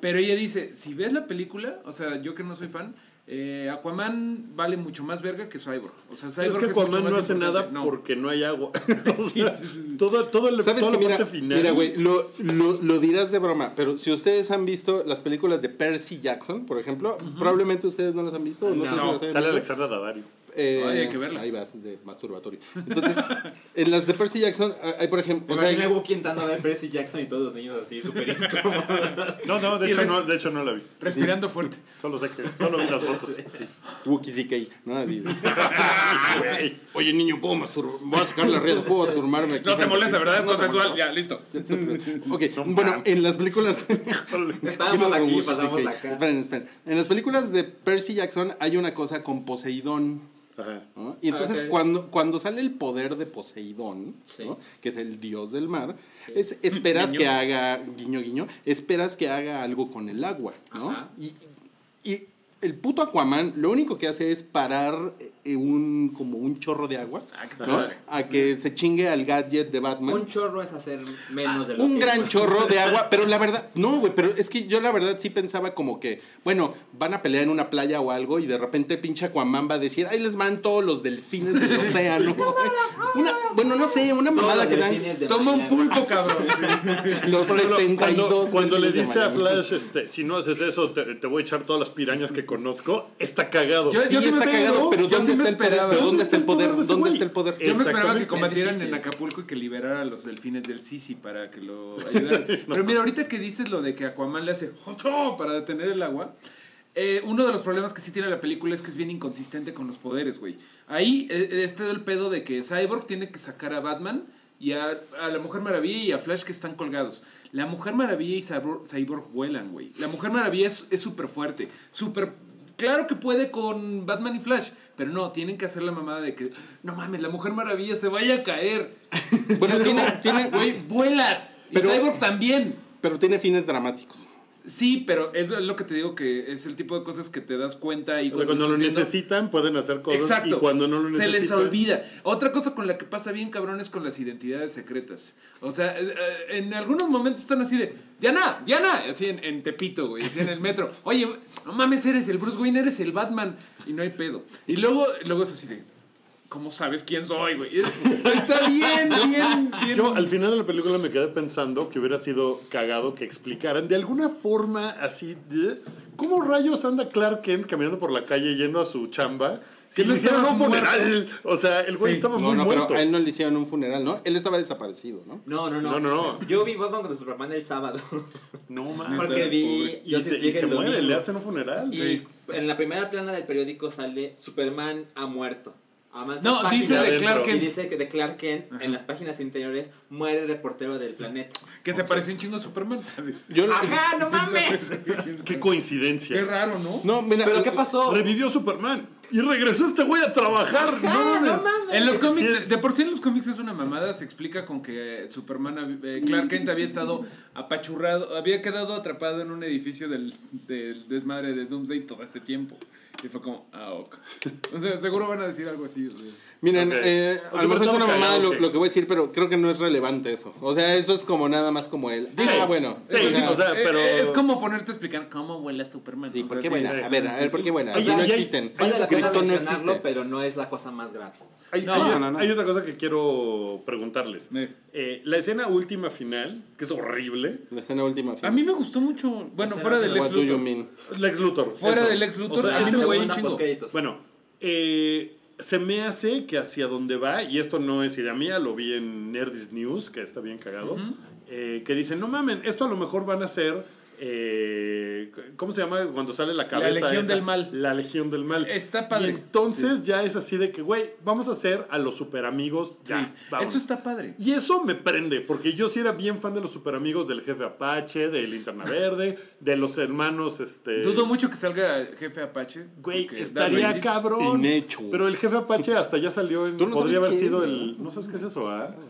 Pero ella dice, si ves la película, o sea, yo que no soy fan, eh, Aquaman vale mucho más verga que Cyborg. O sea, Es Cyborg que es mucho Aquaman no hace nada No. porque no hay agua. O sea, sí, sí. Todo, todo el, ¿Sabes toda que la mira, parte final. mira, güey, lo, lo, lo dirás de broma, pero si ustedes han visto las películas de Percy Jackson, por ejemplo, probablemente ustedes no las han visto, o no, sé si no, las sale visto. Alexandra Daddario. Eh, Ay, hay que verla. Ahí vas, de masturbatorio. Entonces, en las de Percy Jackson, hay, por ejemplo, O sea, sea, Wookiee entrando a ver Percy Jackson y todos los niños así súper incómodos. No, no, de hecho no, de hecho no la vi. Respirando fuerte. Solo sé que, solo vi las fotos. Wookiee CK, ¿no? Así. Oye, niño, ¿puedo masturbar? Voy a sacar la red, ¿puedo masturbarme aquí? No te molesta, ¿verdad? Es No consensual. Ya, listo. Ok, bueno, en las películas. Estábamos aquí, pasamos acá. Esperen, esperen. En las películas de Percy Jackson hay una cosa con Poseidón. Ajá. ¿no? Y entonces cuando, cuando sale el poder de Poseidón, Sí. ¿no? que es el dios del mar, es, esperas que haga, guiño guiño, esperas que haga algo con el agua, ¿no? Ajá. Y, y el puto Aquaman lo único que hace es parar eh, un, como un chorro de agua, Ah, ¿no? A que se chingue al gadget de Batman. Un chorro es hacer menos de lo Un que gran es. chorro de agua, pero la verdad, no, güey, pero es que yo la verdad sí pensaba como que, bueno, van a pelear en una playa o algo y de repente pinche Aquaman va a decir, ahí les van todos los delfines del océano. Una- bueno, no sé, una mamada que dan Toma un pulpo, cabrón. los Por ejemplo, 72 cuando, cuando le dice a. Flash, este, si no haces eso, te, te voy a echar todas las pirañas que conozco, está cagado. Yo- Sí, yo sí está cagado, pero yo ¿dónde me está el poder? esperaba. ¿Pero ¿Dónde está el poder? ¿Dónde está el poder? Yo me esperaba que combatieran en. Acapulco y que liberara a los delfines del Sisi para que lo ayudaran. Pero mira, ahorita que dices lo de que Aquaman le hace para detener el agua, eh, uno de los problemas que sí tiene la película es que es bien inconsistente con los poderes, güey. Ahí eh, está el pedo de que Cyborg tiene que sacar a Batman y a, a la Mujer Maravilla y a Flash que están colgados. La Mujer Maravilla y Cyborg, Cyborg vuelan, güey. La Mujer Maravilla es súper fuerte, súper... Claro que puede con Batman y Flash, pero no, tienen que hacer la mamada de que, no mames, la Mujer Maravilla se vaya a caer. Bueno, Es tiene, como, tiene, güey, vuelas. Y Pero- Cyborg también. pero tiene fines dramáticos. Sí, pero es lo que te digo que es el tipo de cosas que te das cuenta y O sea, cuando lo viendo- necesitan, pueden hacer cosas. Exacto. Y cuando no lo Se necesitan. les olvida. Otra cosa con la que pasa bien cabrón es con las identidades secretas. O sea, eh, eh, en algunos momentos están así de, Diana, Diana, así en, Tepito, güey, así en el metro. Oye, no mames, eres el Bruce Wayne, eres el Batman. Y no hay pedo. Y luego, luego es así de, ¿cómo sabes quién soy, güey? Está bien, bien, bien. Yo al final de la película me quedé pensando que hubiera sido cagado que explicaran de alguna forma así de cómo rayos anda Clark Kent caminando por la calle yendo a su chamba. Si Que le hicieron un funeral. O sea, el güey Sí. estaba No, muy no, muerto. pero a él no le hicieron un funeral, ¿no? Él estaba desaparecido, ¿no? No, no, no. No, no, no. Yo vi Batman contra Superman el sábado. No mames. Porque vi. Y se, y se muere, domingo. le hacen un funeral. Y en la primera plana del periódico sale Superman ha muerto. Además, No, dice de Clark Y Kent. dice que de Clark Kent, en las páginas interiores, muere el reportero del planeta. Que se parece un chingo a Superman. Yo, ¡Ajá, no mames! Qué coincidencia. Qué raro, ¿no? no, mira, ¿Pero qué pasó? Revivió Superman. Y regresó este güey a trabajar. no mames. En los cómics, Sí de- por sí en los cómics es una mamada, se explica con que Superman, hab- eh, Clark Kent había estado apachurrado, había quedado atrapado en un edificio del, del desmadre de Doomsday todo este tiempo. Y fue como, ah, ok. O sea, seguro van a decir algo así. o sea. Miren, Ok. eh, O sea, a lo mejor es una mamada lo, lo que voy a decir, pero creo que no es relevante eso. O sea, eso es como nada más como él. Ah, bueno. Sí, o sea, o sea, Eh, pero- eh, es como ponerte a explicar cómo vuela Superman. sí, ¿por qué sí. buena? A ver, a ver, ¿por qué buena? Así no existen. Vale la Krypton no existe. pero no es la cosa más grave. Hay, No, hay- no, no, no. hay otra cosa que quiero preguntarles. Eh. Eh, la escena última final, que es horrible. La escena última. A mí me gustó mucho. Bueno, fuera era del What ex do you Luthor. mean? Lex Luthor. Fuera del Lex Luthor, sea, a mí ese me güey- chingo. Bueno, eh, se me hace que hacia donde va, y esto no es idea mía, lo vi en Nerdist News, que está bien cagado, eh, que dicen, no mamen, esto a lo mejor van a ser, eh, ¿cómo se llama cuando sale la cabeza? Legión esa? del Mal. La Legión del Mal. Está padre. Y entonces ya es así de que, güey, vamos a hacer a los super amigos ya. Sí, vamos. Eso está padre. Y eso me prende, porque yo sí era bien fan de los super amigos del jefe Apache, de Linterna Verde, de los hermanos, este... Dudo mucho que salga jefe Apache. Güey, estaría cabrón. Inhecho. Pero el jefe Apache hasta ya salió en. Tú no podría haber sido es, el. ¿No sabes qué es eso, ah? Eh,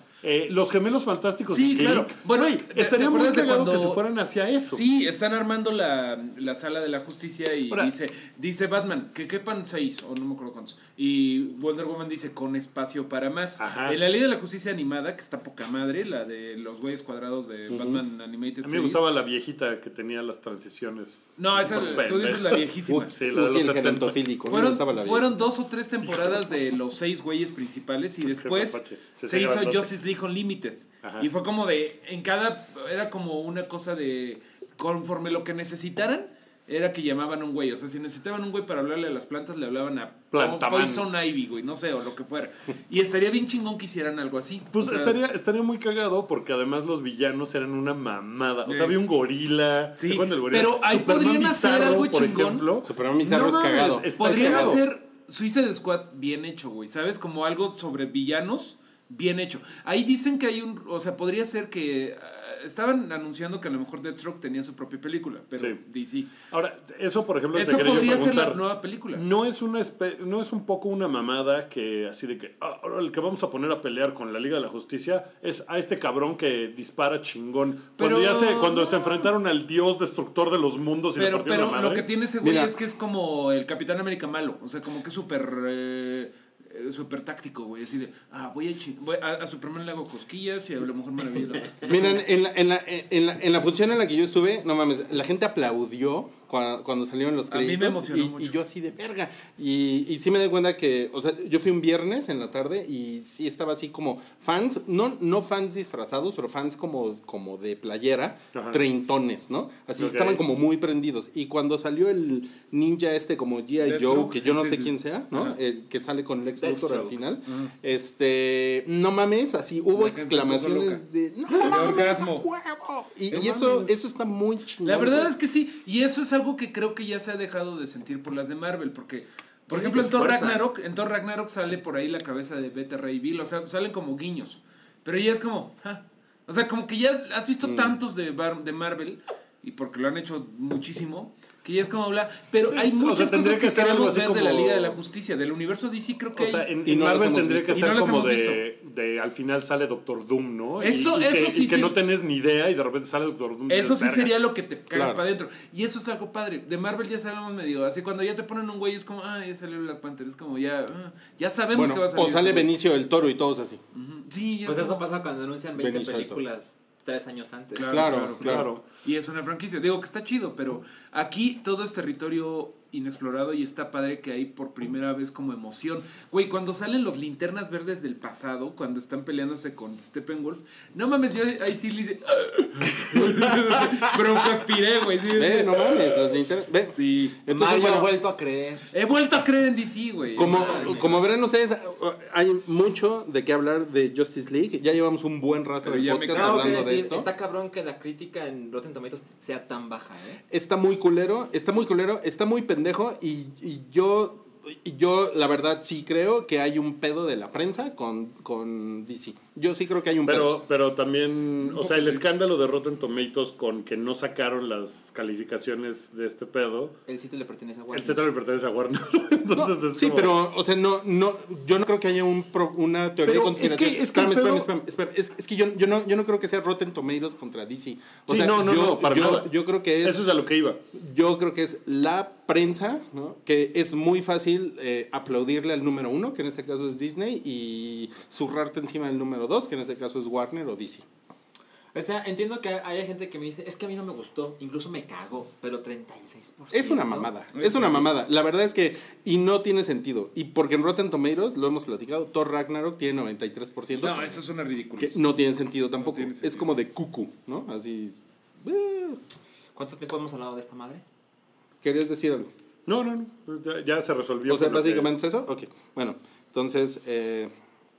los gemelos fantásticos. Sí, claro. Bueno, ¿te- estaría muy cagado que se fueran hacia eso. Sí, están armando la, la sala de la justicia y Ahora- dice, dice Batman, que quepan seis, o no me acuerdo cuántos. Y Wonder Woman dice, con espacio para más. Ajá. En la ley de la justicia animada, que está poca madre, la de los güeyes cuadrados de Batman Animated A mí me Series. gustaba la viejita que tenía las transiciones. No, esa, tú dices la viejísima. Sí, la de los el 70. gerontofílico. a mí me Fueron, la fueron dos o tres temporadas de los seis güeyes principales y después. Se hizo. Justice League Unlimited. Ajá. Y fue como de, en cada, era como una cosa de, conforme lo que necesitaran, era que llamaban a un güey. O sea, si necesitaban un güey para hablarle a las plantas, le hablaban a Plantaman. Poison Ivy, güey, no sé, o lo que fuera. Y estaría bien chingón que hicieran algo así. Pues O sea, estaría, estaría muy cagado porque además los villanos eran una mamada. O sea, había un gorila. Sí, ¿se acuerdan del gorila? pero ahí Superman podrían hacer Bizarro, algo por chingón. ejemplo. Superman Bizarro es mames, cagado. Podrían cagado. hacer Suicide Squad bien hecho, güey. ¿Sabes? Como algo sobre villanos bien hecho. Ahí dicen que hay un. O sea, podría ser que. ah, estaban anunciando que a lo mejor Deathstroke tenía su propia película, pero Sí. DC. Ahora, eso por ejemplo te Eso podría ser la nueva película. No es una espe- no es un poco una mamada que así de que ah, ahora el que vamos a poner a pelear con la Liga de la Justicia es a este cabrón que dispara chingón. Cuando Pero- ya se cuando se enfrentaron al dios destructor de los mundos y le Pero, partieron pero la lo madre. que tiene ese güey Mira. es que es como el Capitán América malo. O sea, como que es súper. eh, súper táctico, güey. Así de. Ah, voy a, voy a. a Superman le hago cosquillas y a la Mujer Maravilla. Miren, en la, en, la, en, la, en la función en la que yo estuve, no mames, la gente aplaudió cuando, cuando salieron los A mí me créditos. emocionó y, mucho. y yo así de verga. Y, y sí me di cuenta que, o sea, yo fui un viernes en la tarde y sí estaba así como fans, no, no fans disfrazados, pero fans como, como de playera, Ajá. treintones, ¿no? Así estaban como muy prendidos. Y cuando salió el ninja este como G.I. Joe, que yo no sí, sé sí. quién sea, ¿no? Ajá. El que sale con Lex Luthor al final. Este, no mames, así hubo exclamaciones de no De mames, orgasmo. huevo". Y, No y eso, eso está muy chingón. La verdad es que sí, y eso es algo que creo que ya se ha dejado de sentir por las de Marvel, porque, por ejemplo, en Thor. Ragnarok, en Thor Ragnarok sale por ahí la cabeza de Beta Ray Bill, o sea, salen como guiños, pero ya es como, ah. o sea, como que ya has visto Mm. tantos de, Bar- de Marvel, y porque lo han hecho muchísimo, que ya es como hablar, pero hay o muchas sea, cosas que que, queremos ver de la Liga de la Justicia, del universo DC, creo que O sea, hay- en, Y en no las Marvel hemos tendría visto. que no ser como de, de al final sale Doctor Doom, ¿no? Eso- y, eso sí, y que sí. no tenés ni idea y de repente sale Doctor Doom. Eso sí "Verga". sería lo que te cagas Claro. para adentro. Y eso es algo padre. De Marvel ya sabemos medio. Así cuando ya te ponen un güey es como, ah, ya salió Black Panther. Es como ya. ah, ya sabemos Bueno, que va a salir. o sale. Benicio del Toro y todos así. Sí, ya Pues está. eso pasa cuando anuncian 20 Benicio del Toro. películas tres años antes. Claro, Claro, claro, claro. claro. Y es una franquicia. Digo que está chido, pero aquí todo es territorio inexplorado y está padre que hay por primera vez como emoción. Güey, cuando salen los linternas verdes del pasado, cuando están peleándose con Steppenwolf, no mames, yo ahí sí le hice. Bronco aspiré, güey. Sí, Ve, no mames, los linternas. Ve. Sí. Entonces, Mayo bueno, ha vuelto a creer. He vuelto a creer en DC, güey. como, como verán ustedes, hay mucho de qué hablar de Justice League. Ya llevamos un buen rato me podcast hablando de esto. está cabrón que la crítica en Rotten Tomatoes sea tan baja, ¿eh? Está muy culero, está muy culero, está muy pendejo y, y yo, y yo la verdad sí creo que hay un pedo de la prensa con, con DC. Yo sí creo que hay un pedo. Pero, pero también, o sea, el escándalo de Rotten Tomatoes con que no sacaron las calificaciones de este pedo, El sitio le pertenece a el Warner. Z le pertenece a Warner. No, es sí, como- pero, o sea, no, no, yo no creo que haya un pro- una teoría Pero de conspiración. es que- es que espérame, el pedo- espérame, espérame, espérame. Es, es que yo, yo, no, yo no creo que sea Rotten Tomatoes contra DC. O Sí, sea, no, no, yo, no, para yo, nada. yo creo que es Eso es a lo que iba. Yo creo que es la prensa, ¿no? que es muy fácil eh, aplaudirle al número uno, que en este caso es Disney, y zurrarte encima del número dos, que en este caso es Warner o DC. O sea, entiendo que hay gente que me dice, es que a mí no me gustó, incluso me cago, pero 36%. Es una mamada, es una mamada. La verdad es que, y no tiene sentido. Y porque en Rotten Tomatoes, lo hemos platicado, Thor Ragnarok tiene 93%, No, eso es una ridícula. que no tiene sentido tampoco. tiene Es como de cucu, ¿no? Así... eh, ¿Cuánto tiempo hemos hablado de esta madre? ¿Querías decir algo? No, no, no. Ya, ya se resolvió. O sea, lo que- básicamente es eso. Ok, bueno, entonces... eh,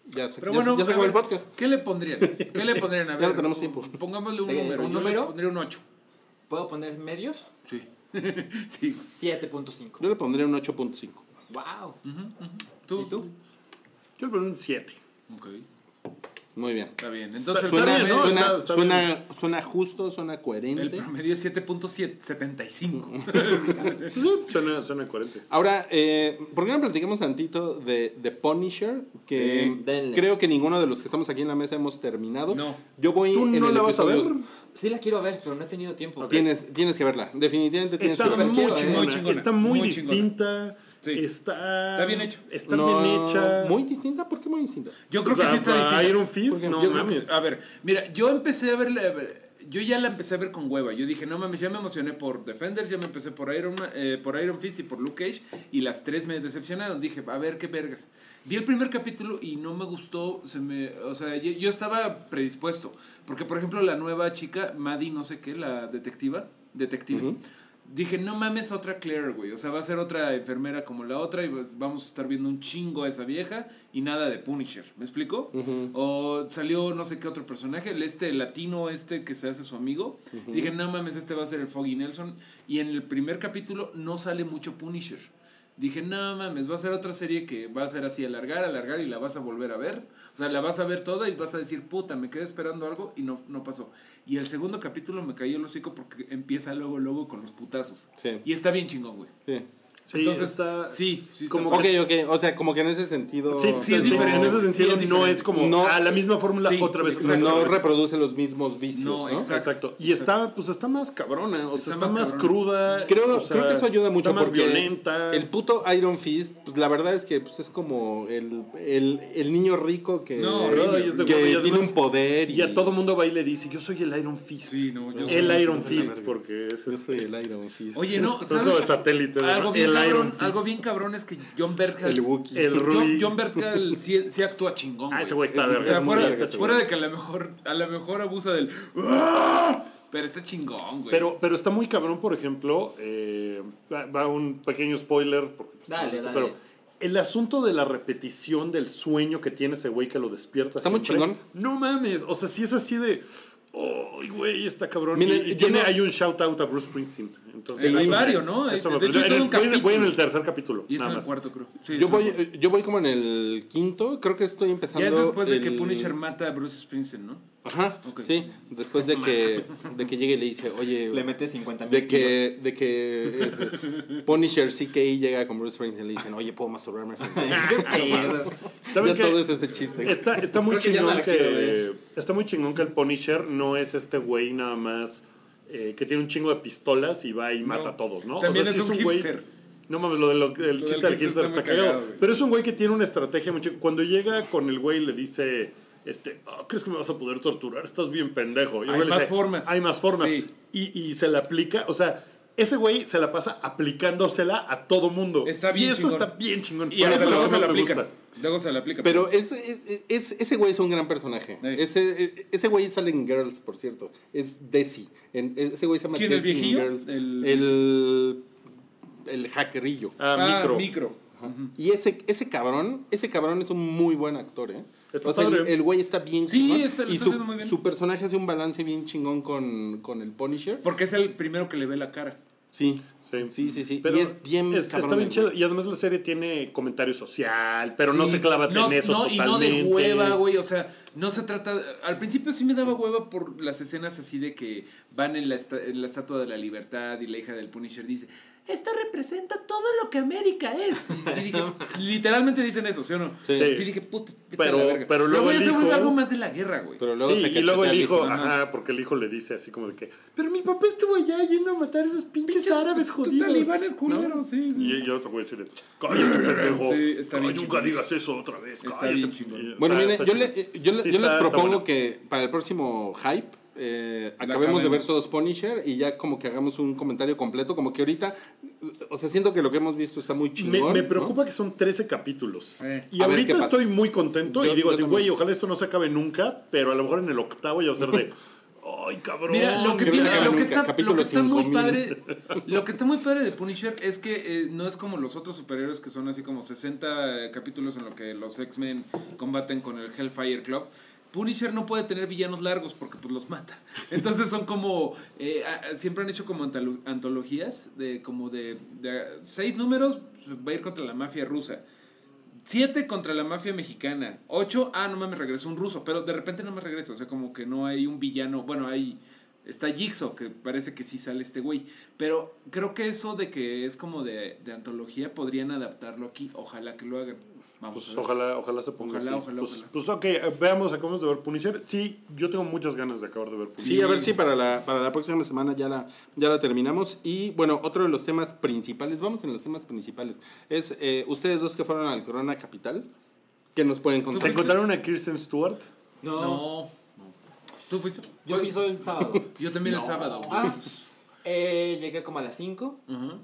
ya se, Pero ya bueno, ya se acabó el podcast. ¿Qué le pondrían? ¿Qué le pondrían? A Ya ver, no tenemos tiempo. Pongámosle un Eh, número. ¿un Yo número? le pondría un 8. ¿Puedo poner medios? Sí. sí. 7.5. Yo le pondría un 8.5. Wow. ¿Tú? ¿Y tú? Yo le pongo un 7. Ok. Muy bien. Está bien. Entonces, Suena, bien, ¿no? promedio- suena, Está- está suena, suena justo, suena coherente. el promedio es 7.75. Pues sí, suena, suena coherente. Ahora, eh, ¿por qué no platicamos tantito de, de Punisher? Que Sí, creo que ninguno de los que estamos aquí en la mesa hemos terminado. No. Yo voy ¿Tú en no el la vas a ver? Sí la quiero ver, pero no he tenido tiempo. Tienes, tienes que verla. Definitivamente tienes Está que verla. muy ¿eh? chingona. Muy Está muy, muy chingona. Sí. Está. Está bien hecho. Está No, bien hecha. Muy distinta. ¿Por qué muy distinta? Yo creo O que sea, sí está distinta. Iron Fist, no que mames. sí. a ver, mira, yo empecé a verla. a ver, Yo ya la empecé a ver con hueva. Yo dije, no mames, ya me emocioné por Defenders, ya me empecé por Iron, Man- eh, por Iron Fist y por Luke Cage. Y las tres me decepcionaron. Dije, a ver qué vergas. Vi el primer capítulo y no me gustó. Se me, o sea, yo, yo estaba predispuesto. Porque, por ejemplo, la nueva chica, Maddie, no sé qué, la detectiva, detective. Dije, no mames, otra Claire, güey. O sea, va a ser otra enfermera como la otra y pues vamos a estar viendo un chingo a esa vieja y nada de Punisher. ¿Me explico? O salió no sé qué otro personaje, el este latino este que se hace su amigo. Dije, no mames, este va a ser el Foggy Nelson. Y en el primer capítulo no sale mucho Punisher. Dije, no mames, va a ser otra serie que va a ser así, alargar, alargar y la vas a volver a ver. O sea, la vas a ver toda y vas a decir, puta, me quedé esperando algo y no, no pasó. Y el segundo capítulo me cayó el hocico porque empieza luego, luego con los putazos. Sí. Y está bien chingón, güey. Sí. Sí, Entonces, está- sí, sí, está como padre. Ok, ok, o sea, como que en ese sentido... Sí, sí, es no, diferente. En ese sí, sentido, es no es como No. a la misma fórmula Sí, otra vez. exacto. no reproduce los mismos vicios, No, ¿no? exacto. Exacto. Y está, pues está más cabrona, o sea, Está está, más cruda. Creo, o sea, creo que eso ayuda mucho Está más porque violenta. el puto Iron Fist, pues la verdad es que pues, es como el, el, el niño rico que, No, Ay, es de que y tiene un poder Y a todo mundo va y le dice, yo soy el Iron Fist. Sí, no, yo el soy- Iron Fist, porque Yo soy el Iron Fist. Oye, no, Es como de satélite, ¿no? Algo bien, El cabrón, Iron Fist. algo bien cabrón es que John Berthal. El Wookiee. El John. John sí, sí actúa chingón. Ah, ese güey está Es- verga. O sea, es muy fuera, verga de que a lo mejor, a lo mejor abusa del. Pero está chingón, güey. Pero, pero está muy cabrón, por ejemplo, eh, va, un pequeño spoiler, porque- Dale, pero dale. el asunto de la repetición del sueño que tiene ese güey que lo despierta. Está muy chingón. No mames, o sea, sí es así de, ¡ay, güey, está cabrón! Miren, y tiene, no- hay un shout out a Bruce Springsteen. Entonces, Sí, hay varios, ¿no? eso De hecho, en el- un voy, en, voy en el tercer capítulo. y es en nada el más. cuarto, creo. Sí, Yo voy, yo voy como en el quinto, creo que estoy empezando. Ya es después de que Punisher mata a Bruce Springsteen, ¿no? Ajá, sí, después de que, de que llegue y le dice, oye, Le mete 50 mil de que, de que este, Punisher CK llega con Bruce Springsteen y le dicen, oye, ¿puedo masturbarme? ¿Saben ya qué? todo es ese chiste. Está, está muy Creo que chingón que, está muy chingón que el Punisher no es este güey nada más eh, que tiene un chingo de pistolas y va y mata a todos, ¿no? También es sí un güey- hipster. no mames, lo, de lo- del Lo chiste del hipster está cagado. güey. pero es un güey que tiene una estrategia muy chingón. Cuando llega con el güey y le dice, este, "Ah, ¿crees que me vas a poder torturar? Estás bien pendejo. Y Hay más dice, formas. Hay más formas. Sí. Y, y se la aplica, o sea... Ese güey se la pasa aplicándosela a todo mundo. Está bien y eso chingón. está bien chingón. Y eso luego se la aplica. Luego se la aplica. Pero ese, ese- ese, ese güey es un gran personaje. Ese, ese güey sale en Girls, por cierto. Es Desi. En- ese güey se llama ¿Quién, el Desi en viejillo? Girls. El- El, el hackerillo. Ah, Ah, micro. micro. Y ese, ese cabrón, ese cabrón es un muy buen actor, ¿eh? Está O sea, el, el güey está bien Sí, chingón. y está su, haciendo muy bien. su personaje hace un balance bien chingón con, con el Punisher. Porque es el primero que le ve la cara. Sí. Sí. Sí, sí, sí. Pero y es bien es- Está bien chido. Y además la serie tiene comentario social, pero no se clava no, en eso no, totalmente. Y no de hueva, güey. O sea, no se trata. Al principio sí me daba hueva por las escenas así de que van en la, en la estatua de la libertad y la hija del Punisher dice: Esto representa todo lo que América es. Y sí dije, literalmente dicen eso, ¿sí o no? Sí. Sí, dije, puta, Pero- a la verga. pero luego se vuelve hijo- algo más de la guerra, güey. Pero luego sí, se y luego el hijo, Ajá. ajá, porque el hijo le dice así como de que, pero mi papá estuvo allá yendo a matar a esos pinches, árabes jodidos. talibanes ¿no? culeros, sí, sí. Y, y el otro güey decirle, cállate, pendejo. Sí, está bien Ay, nunca chingón. digas eso otra vez. Está cállate". bien chingón. Bueno, está- mire, está yo, le- yo, le- Sí, yo está- les propongo bueno. que para el próximo hype eh, acabemos de ver todos Punisher y ya como que hagamos un comentario completo, como que ahorita, o sea, siento que lo que hemos visto está muy Me, chingón. me ¿no? preocupa que son 13 capítulos. Eh. Y A ahorita estoy muy contento Yo- y digo así, güey, ojalá esto no se acabe nunca, pero a lo mejor en el octavo ya va a ser de, ay, cabrón. Mira, lo que, tiene- lo está, capítulo lo que está muy 5000. padre, lo que está muy padre de Punisher es que eh, no es como los otros superhéroes que son así como 60 eh, capítulos en lo que los X-Men combaten con el Hellfire Club. Punisher no puede tener villanos largos porque pues los mata. Entonces son como eh, siempre han hecho como antologías de como de, de seis números pues, va a ir contra la mafia rusa. Siete contra la mafia mexicana. Ocho, ah, no mames, regresó un ruso. Pero de repente no me regresa. O sea, como que no hay un villano. Bueno, hay. Está Jigsaw, que parece que sí sale este güey. Pero creo que eso de que es como de, de antología podrían adaptarlo aquí. Ojalá que lo hagan. Vamos Pues a ver. ojalá, ojalá se ponga Ojalá, así. ojalá, pues, ojalá. pues ok, eh, veamos, acabamos de ver Punisher. Sí, yo tengo muchas ganas de acabar de ver Punisher. Sí, a ver si para la, para la próxima semana ya la, ya la terminamos. Y bueno, otro de los temas principales, vamos en los temas principales, es eh, ustedes dos que fueron al Corona Capital, ¿qué nos pueden ¿Se contar? encontraron a Kristen Stewart? No, No. ¿Tú fuiste? yo fui solo el sábado. Yo también el sábado. Ah, eh, llegué como a las 5. Ajá.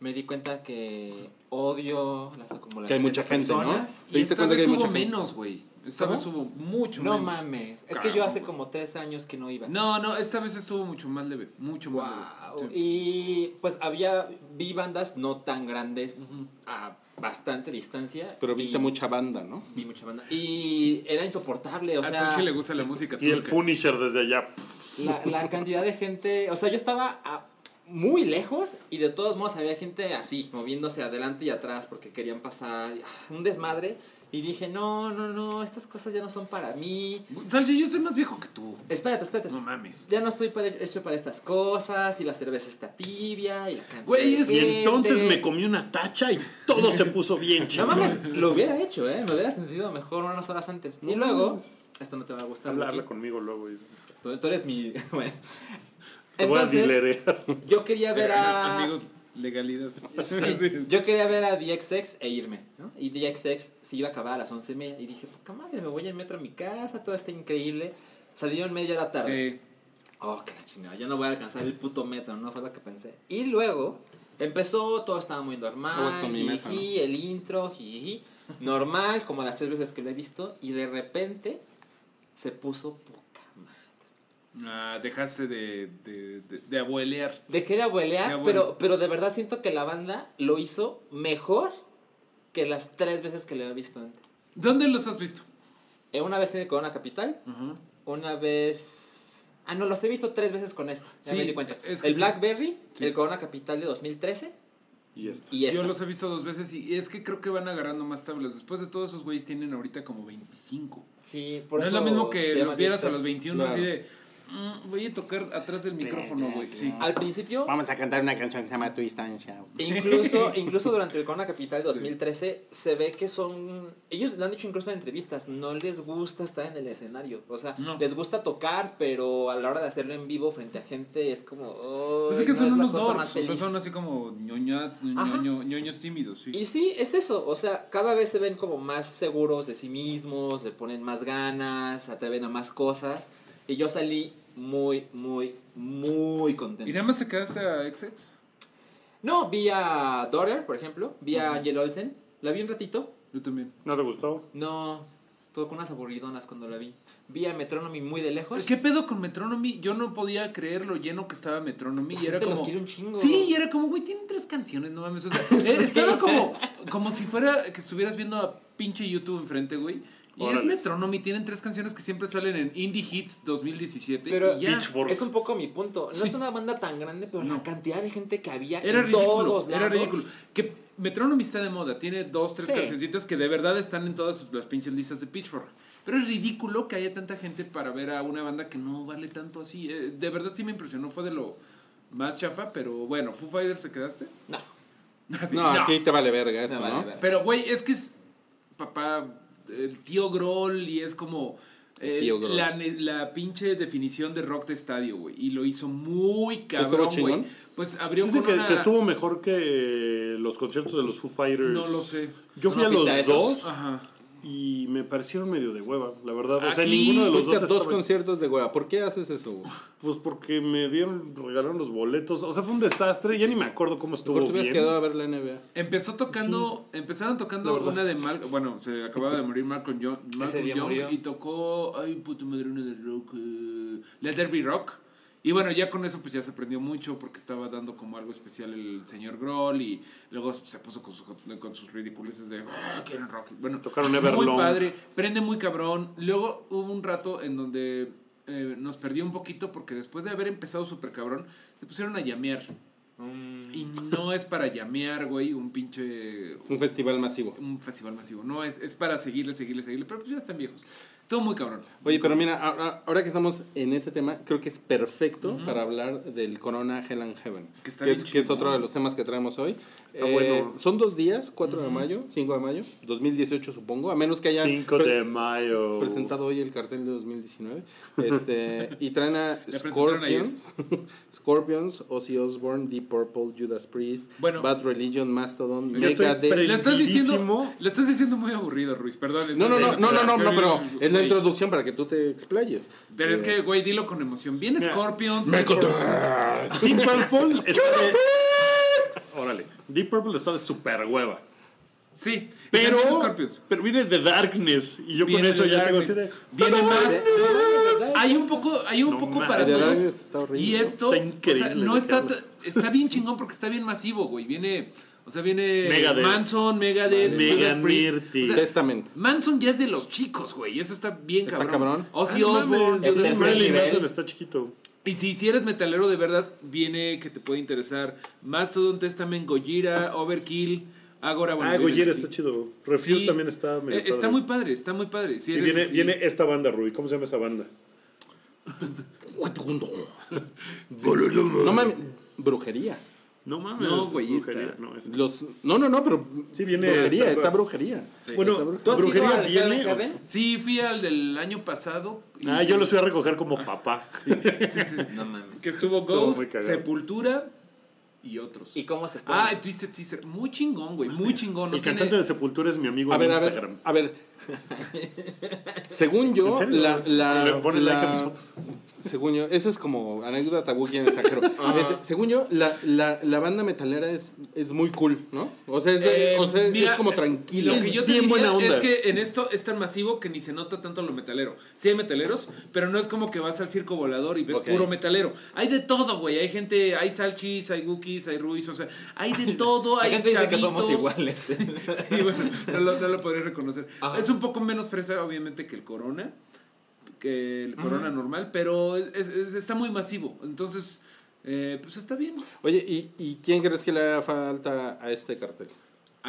me di cuenta que odio las acumulaciones Que hay mucha de gente, ¿no? personas. ¿Te Y diste esta cuenta vez que hay hubo mucha gente? menos, güey. Esta ¿Cómo? vez hubo mucho No menos. mames. Es que yo hace como tres años que no iba. No, no, esta vez estuvo mucho más leve. Mucho más Wow. leve. Sí. Y pues había, vi bandas no tan grandes a bastante distancia. Pero viste y mucha banda, ¿no? Vi mucha banda. Y era insoportable, o a sea, Sachi le gusta la música Y el. Punisher desde allá. la, la cantidad de gente, o sea, yo estaba a- muy lejos y de todos modos había gente así, moviéndose adelante y atrás porque querían pasar, ah, un desmadre. Y dije, no, no, no, estas cosas ya no son para mí. Salchi, yo soy más viejo que tú. Espérate, espérate. No mames. Ya no estoy para- hecho para estas cosas y la cerveza está tibia y la cantidad Güey, es que entonces me comí una tacha y todo se puso bien No chido. mames, lo hubiera hecho, ¿eh? Me hubiera sentido mejor unas horas antes. y luego, esto no te va a gustar. Hablarla conmigo luego. y- Tú, tú eres mi. Bueno. Entonces, yo quería ver a. Amigos, legalidad. Sí, yo quería ver a DXX e irme, ¿no? Y DXX se iba a acabar a las once y media. Y dije, poca madre, me voy en metro a mi casa, todo está increíble. Salieron media hora tarde. Sí. Oh, que la chingada, ya no voy a alcanzar el puto metro, no fue lo que pensé. Y luego empezó, todo estaba muy normal. Con mi mesa, jiji, el intro, jiji, normal, como las tres veces que lo he visto. Y de repente se puso. Ah, dejaste de, de, de, de abuelear. De querer abuelear, bueno. pero, pero de verdad siento que la banda lo hizo mejor que las tres veces que lo había visto antes. ¿Dónde los has visto? Eh, una vez en el Corona Capital, una vez... Ah, no, los he visto tres veces con esta, ya Sí, me di cuenta. es que el sí. Blackberry, Sí. el Corona Capital de 2013 Y esto. y esta. Yo los he visto dos veces y es que creo que van agarrando más tablas. Después de todos esos güeyes tienen ahorita como 25. Sí, por no es eso lo mismo que los vieras a los 21 Claro. así de... "Mm, voy a tocar atrás del micrófono, güey. Sí. Al principio, Vamos a cantar una canción que se llama Twist and Shout. incluso, incluso durante el Corona Capital de 2013, se ve que son... Ellos lo han dicho incluso en entrevistas, no les gusta estar en el escenario. O sea, No. les gusta tocar, pero a la hora de hacerlo en vivo frente a gente es como... "Ay, Pues es que no son unos dorks, más o sea, feliz". son así como ñoña, ñoño- ñoños tímidos, sí. Y sí, es eso, o sea, cada vez se ven como más seguros de sí mismos, le ponen más ganas, se atreven a más cosas. Y yo salí muy, muy, muy ¿Y contento. nada más te quedaste a XX? No, vi a Daughter, por ejemplo, vi a Angel Olsen, la vi un ratito, Yo también. ¿No te gustó? no, todo con unas aburridonas cuando la vi. Vi a Metronomy muy de lejos. ¿Qué pedo con Metronomy? Yo no podía creer lo lleno que estaba Metronomy. La Y era gente como. los quiere un chingo. Sí, y era como, güey, tienen tres canciones, no mames. O sea, eh, estaba como, como si fuera que estuvieras viendo a pinche YouTube enfrente, güey. Y es. Metronomy, tienen tres canciones que siempre salen en Indie Hits 2017. Pero y ya. Pitchfork. Es un poco mi punto. No Sí. es una banda tan grande, pero la cantidad de gente que había Era en ridículo, todos era lados. ridículo. Que Metronomy está de moda, tiene dos, tres Sí. cancioncitas que de verdad están en todas las pinches listas de Pitchfork. Pero es ridículo que haya tanta gente para ver a una banda que no vale tanto así. Eh, de verdad sí me impresionó, fue de lo más chafa, pero bueno, ¿Foo Fighters te quedaste? No, Así, No, aquí te vale verga eso, no, ¿no? vale. Pero, güey, es que es papá, el tío Groll y es como eh, la, la pinche definición de rock de estadio, güey. Y lo hizo muy ¿Estuvo cabrón, güey. Pues abrió Dice con que, una... que estuvo mejor que los conciertos de los Foo Fighters. No lo sé. Yo fui ¿No a los dos Ajá. Y me parecieron medio de hueva, la verdad. O sea, Aquí ninguno de los dos a dos estaba- conciertos de hueva. ¿Por qué haces eso? Pues porque me dieron, regalaron los boletos. O sea, fue un desastre. Ya ni me acuerdo cómo estuvo Mejor te hubieras bien. quedado a ver la NBA. Empezó tocando, empezaron tocando una de Mal, bueno, se acababa de morir Malcolm Young, Malcolm Young murió. y tocó, ay puta madre, una de rock, eh, Let There Be Rock. Y bueno, ya con eso pues ya se aprendió mucho porque estaba dando como algo especial el señor Grohl y luego se puso con, su- con sus ridiculeces de, ah, quieren rock. Bueno, Tocaron muy Everlong. padre, prende muy cabrón. Luego hubo un rato en donde eh, nos perdió un poquito porque después de haber empezado súper cabrón, se pusieron a llamear. Y no es para llamear, güey, un pinche Un festival masivo. un festival masivo. No, es, es para seguirle, seguirle, seguirle. Pero pues ya están viejos. Todo muy cabrón. Oye, pero mira, ahora, ahora que estamos en este tema, creo que es perfecto para hablar del Corona Hell and Heaven. Que está es, bien que es otro de los temas que traemos hoy. Está Eh, bueno. Son dos días, 4 de mayo, 5 de mayo, 2018 supongo, a menos que hayan 5 pre- de mayo. presentado hoy el cartel de 2019. Este, y traen a. Scorpions, Scorpions, Ozzy Osbourne, Deep Purple, Judas Priest, Bueno. Bad Religion, Mastodon, Megadeth. Lo estás diciendo, lo estás diciendo muy aburrido, Ruiz. Perdón. No, no, no, no, no, no, no, pero introducción para que tú te explayes. Pero es Eh, que, güey, dilo con emoción. Viene Mira, Scorpions. Deep Purple está de- Órale. Deep Purple está de super hueva. Sí. Pero, pero viene The Darkness. Y yo Viene con eso ya tengo así de. Viene más. Hay un poco, hay un No poco para The todos. Darkness está horrible, Y ¿no? esto, Está o increíble, sea, no está, está bien chingón porque está bien masivo, güey. Viene, o sea, viene Megadeth. Manson, Megadeth, Mega. O sea, Testament. Manson ya es de los chicos, güey. Eso está bien Está cabrón. cabrón. Ozzy Ah, Osbourne. Manson está chiquito. Y si, si eres metalero de verdad, viene que te puede interesar Mastodon Testament, Gojira, Overkill, Agora. bueno, Ah, Gojira está chido. Refuse Sí. también está medio Eh, Está padre. muy padre, está muy padre. Si Y eres viene, así- viene esta banda, Rui. ¿Cómo se llama esa banda? No mames, brujería. No mames. No, güey, brujería, No, es- Los, no, no, no, pero Sí, viene brujería, esta- está brujería. Bueno, brujería. ¿Tú has brujería al viene. Sí, fui al del año pasado. y- Ah, yo los fui a recoger como papá. Sí. Sí, sí. No mames. Que estuvo Ghost. Sepultura y otros. ¿Y cómo se pone? Ah, Twisted Sister. Muy chingón, güey. Muy chingón. No El tiene- cantante de Sepultura es mi amigo A de ver, a ver, Instagram. a ver. Según ¿En yo, la, la, Le pone la- like a mis fotos. según yo, eso es como anécdota tabú quien exagero. Es- según yo, la, la, la banda metalera es, es muy cool, ¿no? O sea, es, de- Eh, o sea, mira, es como eh, tranquilo. Lo que yo te bien diría buena onda. es que en esto es tan masivo que ni se nota tanto lo metalero. Sí hay metaleros, pero no es como que vas al circo volador y ves puro metalero. Hay de todo, güey. Hay gente, hay salchis, hay Wookiees, hay ruiz, o sea, hay de todo. Hay gente dice que somos iguales. Sí, bueno, no lo, no lo reconocer. Ajá. Es un poco menos fresa, obviamente, que el Corona, que el Corona normal, pero es- es- es- está muy masivo. Entonces, eh, pues está bien. Oye, ¿y, ¿y quién crees que le haga falta a este cartel?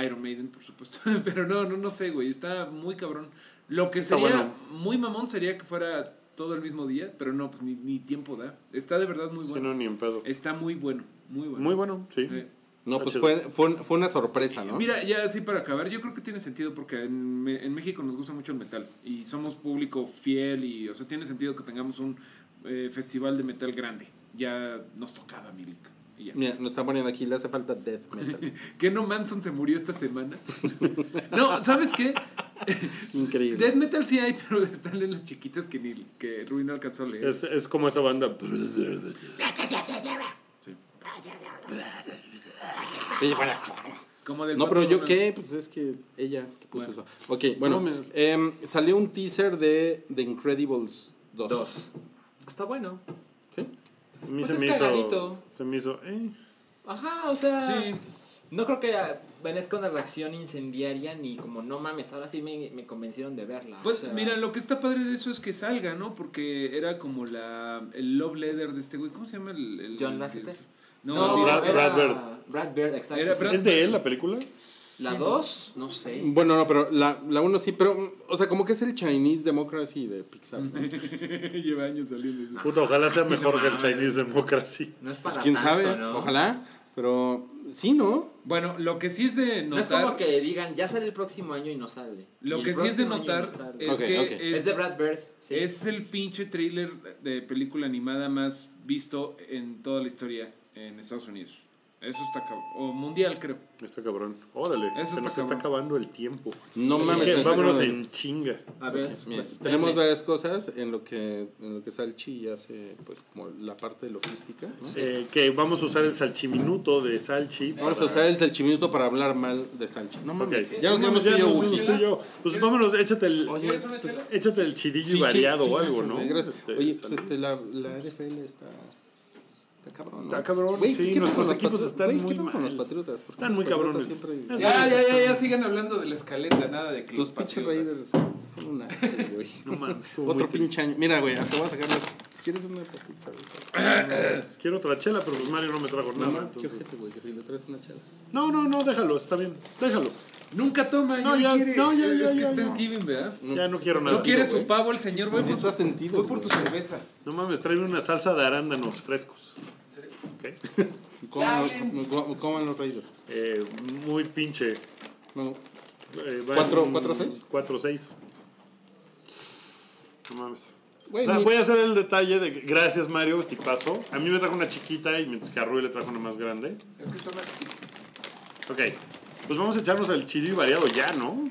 Iron Maiden, por supuesto. Pero no, no, no sé, güey. Está muy cabrón. Lo que Está sería bueno. muy mamón sería que fuera todo el mismo día, pero no, pues ni, ni tiempo da. Está de verdad muy Sí, bueno. no, ni en pedo. Está muy bueno, muy bueno. Muy bueno, sí. Eh, No, Está pues fue, fue, fue una sorpresa, ¿no? Mira, ya así para acabar, yo creo que tiene sentido porque en, en México nos gusta mucho el metal y somos público fiel y, o sea, tiene sentido que tengamos un eh, festival de metal grande. Ya nos tocaba, Milik. Mira, nos están poniendo aquí, le hace falta death metal. ¿Que no Manson se murió esta semana? no, ¿sabes qué? Increíble. Death metal sí hay, pero están en las chiquitas que ni que Rui no alcanzó a leer. Es, es como esa banda. Como del No, pero yo qué, pues es que ella que puso Bueno. eso. Ok, bueno, No em, salió un teaser de The Incredibles 2. Dos. Está bueno. ¿Sí? A mí Pues se es me hizo. Se me hizo. Eh. Ajá, o sea. Sí. No creo que venezca una reacción incendiaria ni como no mames, ahora sí me, me convencieron de verla. o Pues sea, mira, lo que está padre de eso es que salga, ¿no? Porque era como la el love letter de este güey. ¿Cómo se llama el, el- John el- Lasseter. No, No, Brad- era Brad Bird. Brad Bird, exacto. Era sí. Brad- ¿Es de él la película? La 2, no sé. Bueno, no, pero la, la uno sí, pero, o sea, como que es el Chinese Democracy de Pixar. ¿no? Lleva años saliendo. eso. Puta, ojalá sea mejor que el Chinese Democracy. No es Pues para quién tanto, sabe, ¿no? ojalá, pero sí, ¿no? Bueno, lo que sí es de No es notar. como que digan, ya sale el próximo año y no sale. Lo que sí es de notar no es que es, Es de Brad Bird. sí. es el pinche trailer de película animada más visto en toda la historia en Estados Unidos. Eso está cabrón. O mundial, creo. Está cabrón. Órale. Eso se está nos está acabando el tiempo. No Así mames, que está vámonos cabrón. en chinga. A ver, Mira, pues, tenemos varias cosas en lo que en lo que Salchi hace pues como la parte de logística, ¿no? Eh, que vamos a usar el salchiminuto de Salchi. Vamos a usar el Salchiminuto para hablar mal de Salchi. No mames, ya nos vemos ya tú y yo, nos Wookie. vemos tú y yo. Pues vámonos, échate el. Oye, ¿Quieres una pues, chela? échate el chidillo Sí, variado sí, o algo, ¿no? gracias. Este, Oye, pues este, la, la NFL está. Está cabrón. ¿no? Está cabrón, Güey, sí, ¿qué nuestros con equipos están güey, muy ¿qué pedo con mal. los patriotas? ¿Por qué Están los muy patriotas cabrones. siempre- Ya, ya, ya, ya sigan hablando de la escaleta, nada de que Tus los pinches. Raiders son un asco, güey. No mames, Otro pinche año. Mira, güey, hasta voy a sacar las. ¿Quieres una papita? güey? Quiero otra chela, pero pues Mario no me trajo nada. no, qué entonces- ojete, güey, que si le traes una chela. No, no, no, déjalo, está bien. Déjalo. Nunca toma, No, ya, quiere. no, ya, ya, es que ya, es ya. Thanksgiving, ¿verdad? Ya no quiero nada. No quiere su güey. pavo el señor, voy Sí por, está sentido, voy por tu güey. cerveza. No mames, tráeme una salsa de arándanos frescos. Ok. ¿Cómo, cómo, cómo van los Raiders? Eh, muy pinche. No, Eh, ¿Cuatro- cuatro, seis? 4-6. No mames. Güey, o sea, mi- voy a hacer el detalle de gracias Mario, tipazo. A mí me trajo una chiquita y mientras que a Rui le trajo una más grande. Es que toma Ok, pues vamos a echarnos el chidillo variado ya, ¿no?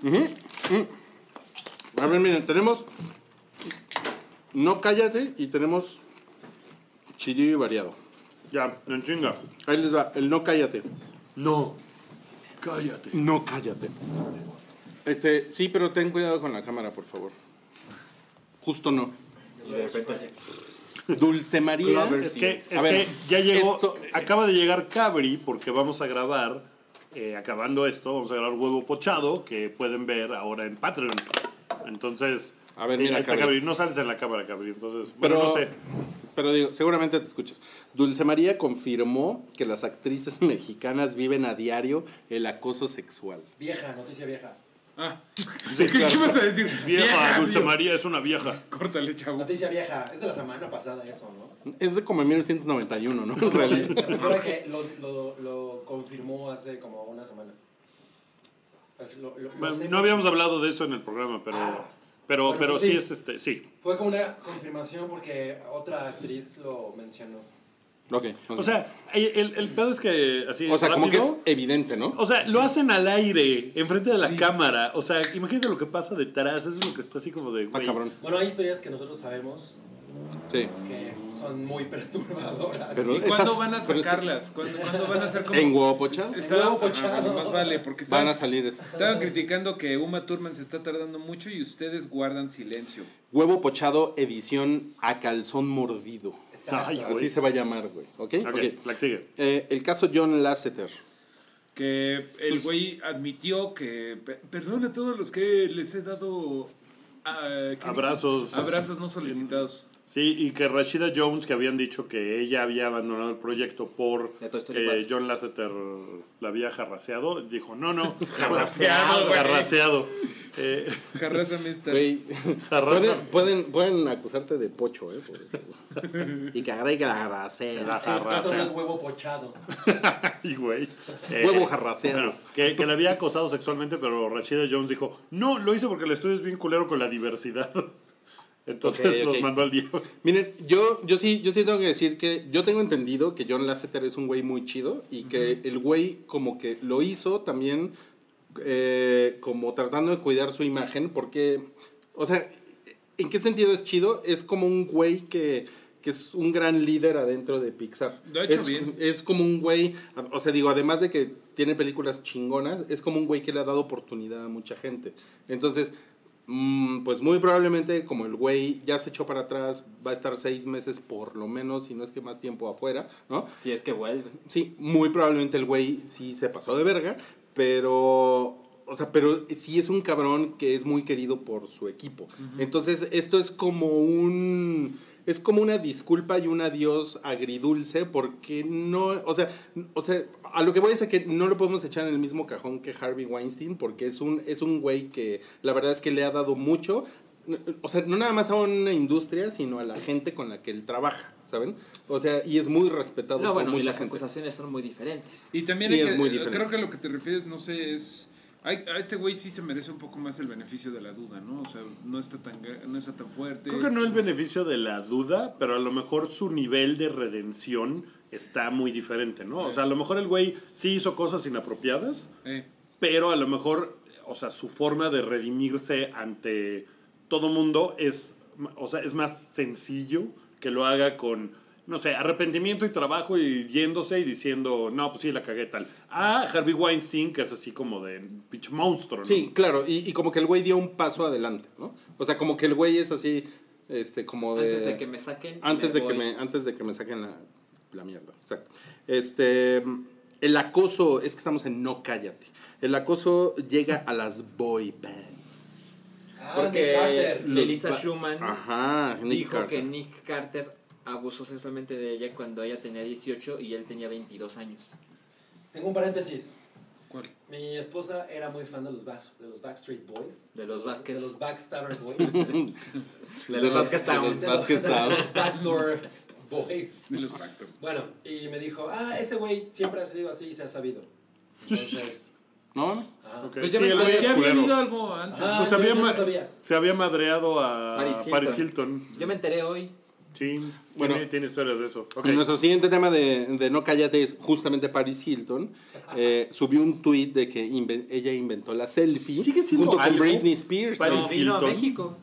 A ver, miren, tenemos. No cállate y tenemos. Chilillo y variado. Ya, en chinga. Ahí les va, el no cállate. No. Cállate. No, cállate. Este, sí, pero ten cuidado con la cámara, por favor. Justo no. Y de repente. Dulce María. Es que, es A ver, que ya llegó, esto- acaba de llegar Cabri porque vamos a grabar, eh, acabando esto, vamos a grabar Huevo Pochado que pueden ver ahora en Patreon. Entonces, A ver, sí, mira, ahí está Cabri. Cabri. no sales en la cámara, Cabri, entonces, Pero, bueno, no sé. pero digo, seguramente te escuchas. Dulce María confirmó que las actrices mexicanas viven a diario el acoso sexual. Vieja, noticia vieja. Ah, Sí, ¿qué, claro. qué vas a decir? Vieja, Dulce sí. María es una vieja. Córtale, chavo. Noticia vieja. Es de la semana pasada eso, ¿no? Es de como en 1991, ¿no? En realidad. refiero a que lo, lo, lo confirmó hace como una semana. Así, lo- lo- lo Bueno, sé no habíamos hablado de eso en el programa, pero, Ah. pero, Bueno, pero sí sí. es este, sí. Fue como una confirmación porque otra actriz lo mencionó. Ok, ok. O sea, el, el pedo es que así. O sea, como que es evidente, ¿no? O sea, lo hacen al aire, enfrente de la cámara. O sea, imagínate lo que pasa detrás. Eso es lo que está así como de. Güey. cabrón. Bueno, hay historias que nosotros sabemos Sí. que son muy perturbadoras. Pero- ¿Y cuándo van a pero esas- sacarlas? ¿Cuándo, cuándo van a ser como.? En Guapocha Estaba- Huevo pochado. ah, bueno, más vale, porque van a estaban, salir esas. estaban criticando que Uma Thurman se está tardando mucho y ustedes guardan silencio. Huevo pochado edición a calzón mordido. Ay. Así se va a llamar, güey. ¿Ok? Ok, Ok. la que sigue. Eh, el caso John Lasseter. Que el güey admitió que. pe- Perdón a todos los que les he dado. ah, ¿qué Abrazos. dijo? Abrazos no solicitados. Sí, y que Rashida Jones, que habían dicho que ella había abandonado el proyecto por que. John Lasseter la había jarraseado, dijo, no, no. Jarraseado. Jarraseado. Eh. Güey, pueden, pueden, pueden acusarte de pocho, ¿eh? Por eso. y que agarre que la jarrasea. la Esto no es huevo pochado. Ay, güey. Huevo jarraseado. bueno, que, que le había acosado sexualmente, pero Rashida Jones dijo, no, lo hizo porque el estudio es bien culero con la diversidad. Entonces Ok, ok. los mandó al diablo. Miren, yo, yo sí, yo sí tengo que decir que yo tengo entendido que John Lasseter es un güey muy chido y que el güey como que lo hizo también eh, como tratando de cuidar su imagen porque, o sea, ¿en qué sentido es chido? Es como un güey que, que es un gran líder adentro de Pixar. Lo ha hecho es, bien. es como un güey, o sea, digo, además de que tiene películas chingonas, es como un güey que le ha dado oportunidad a mucha gente. Entonces, pues muy probablemente como el güey ya se echó para atrás, va a estar seis meses por lo menos, si no es que más tiempo afuera, ¿no? Si es que vuelve. Sí, muy probablemente el güey sí se pasó de verga, pero... O sea, pero sí es un cabrón que es muy querido por su equipo. Entonces, esto es como un... Es como una disculpa y un adiós agridulce porque no... O sea, o sea, a lo que voy es a que no lo podemos echar en el mismo cajón que Harvey Weinstein porque es un, es un güey que la verdad es que le ha dado mucho. O sea, no nada más a una industria, sino a la gente con la que él trabaja, ¿saben? O sea, y es muy respetado No, por bueno, y mucha las gente. acusaciones son muy diferentes. Y también Y hay es que, muy diferente. creo que a lo que te refieres, no sé, es... hay- a este güey sí se merece un poco más el beneficio de la duda, ¿no? O sea, no está tan, no está tan fuerte. Creo que no el beneficio de la duda, pero a lo mejor su nivel de redención está muy diferente, ¿no? O sea, a lo mejor el güey sí hizo cosas inapropiadas, Eh, pero a lo mejor, o sea, su forma de redimirse ante todo mundo es, o sea, es más sencillo que lo haga con, no sé, arrepentimiento y trabajo y yéndose y diciendo, no, pues sí, la cagué tal. A Harvey Weinstein, que es así como de pinche monstruo, ¿no? Sí, claro, y, y como que el güey dio un paso adelante, ¿no? O sea, como que el güey es así, este, como de... Antes de que me saquen. Antes me de que me, antes de que me saquen la, la mierda, exacto. Este, el acoso, es que estamos en no cállate. El acoso llega a las boy bands. Ah, Porque Nick Carter. Ba- Schumann Ajá, Nick dijo Carter. que Nick Carter abusó sexualmente de ella cuando ella tenía 18 y él tenía 22 años. Tengo un paréntesis. ¿Cuál? Mi esposa era muy fan de los, Back- de los Backstreet Boys. De los Vázquez. De los Backstabber Boys. De los Vázquez de los Vázquez de los Backdoor Boys. De los factors. Bueno, y me dijo, ah, ese güey siempre ha sido así y se ha sabido. Entonces, ¿No? ah, Ok, Pues sí, ya me acordé, es Ya había algo antes. Ah, Pues había no sabía. se había madreado a Paris Paris Hilton. Hilton. Yo me enteré hoy. Sí, Bueno. tiene, tiene historias de eso. Ok. Nuestro siguiente tema de, de No Cállate es justamente Paris Hilton. Eh, subió un tweet de que inven- ella inventó la selfie Sigue siendo junto con algo. Britney Spears. Paris No, vino a Hilton. México.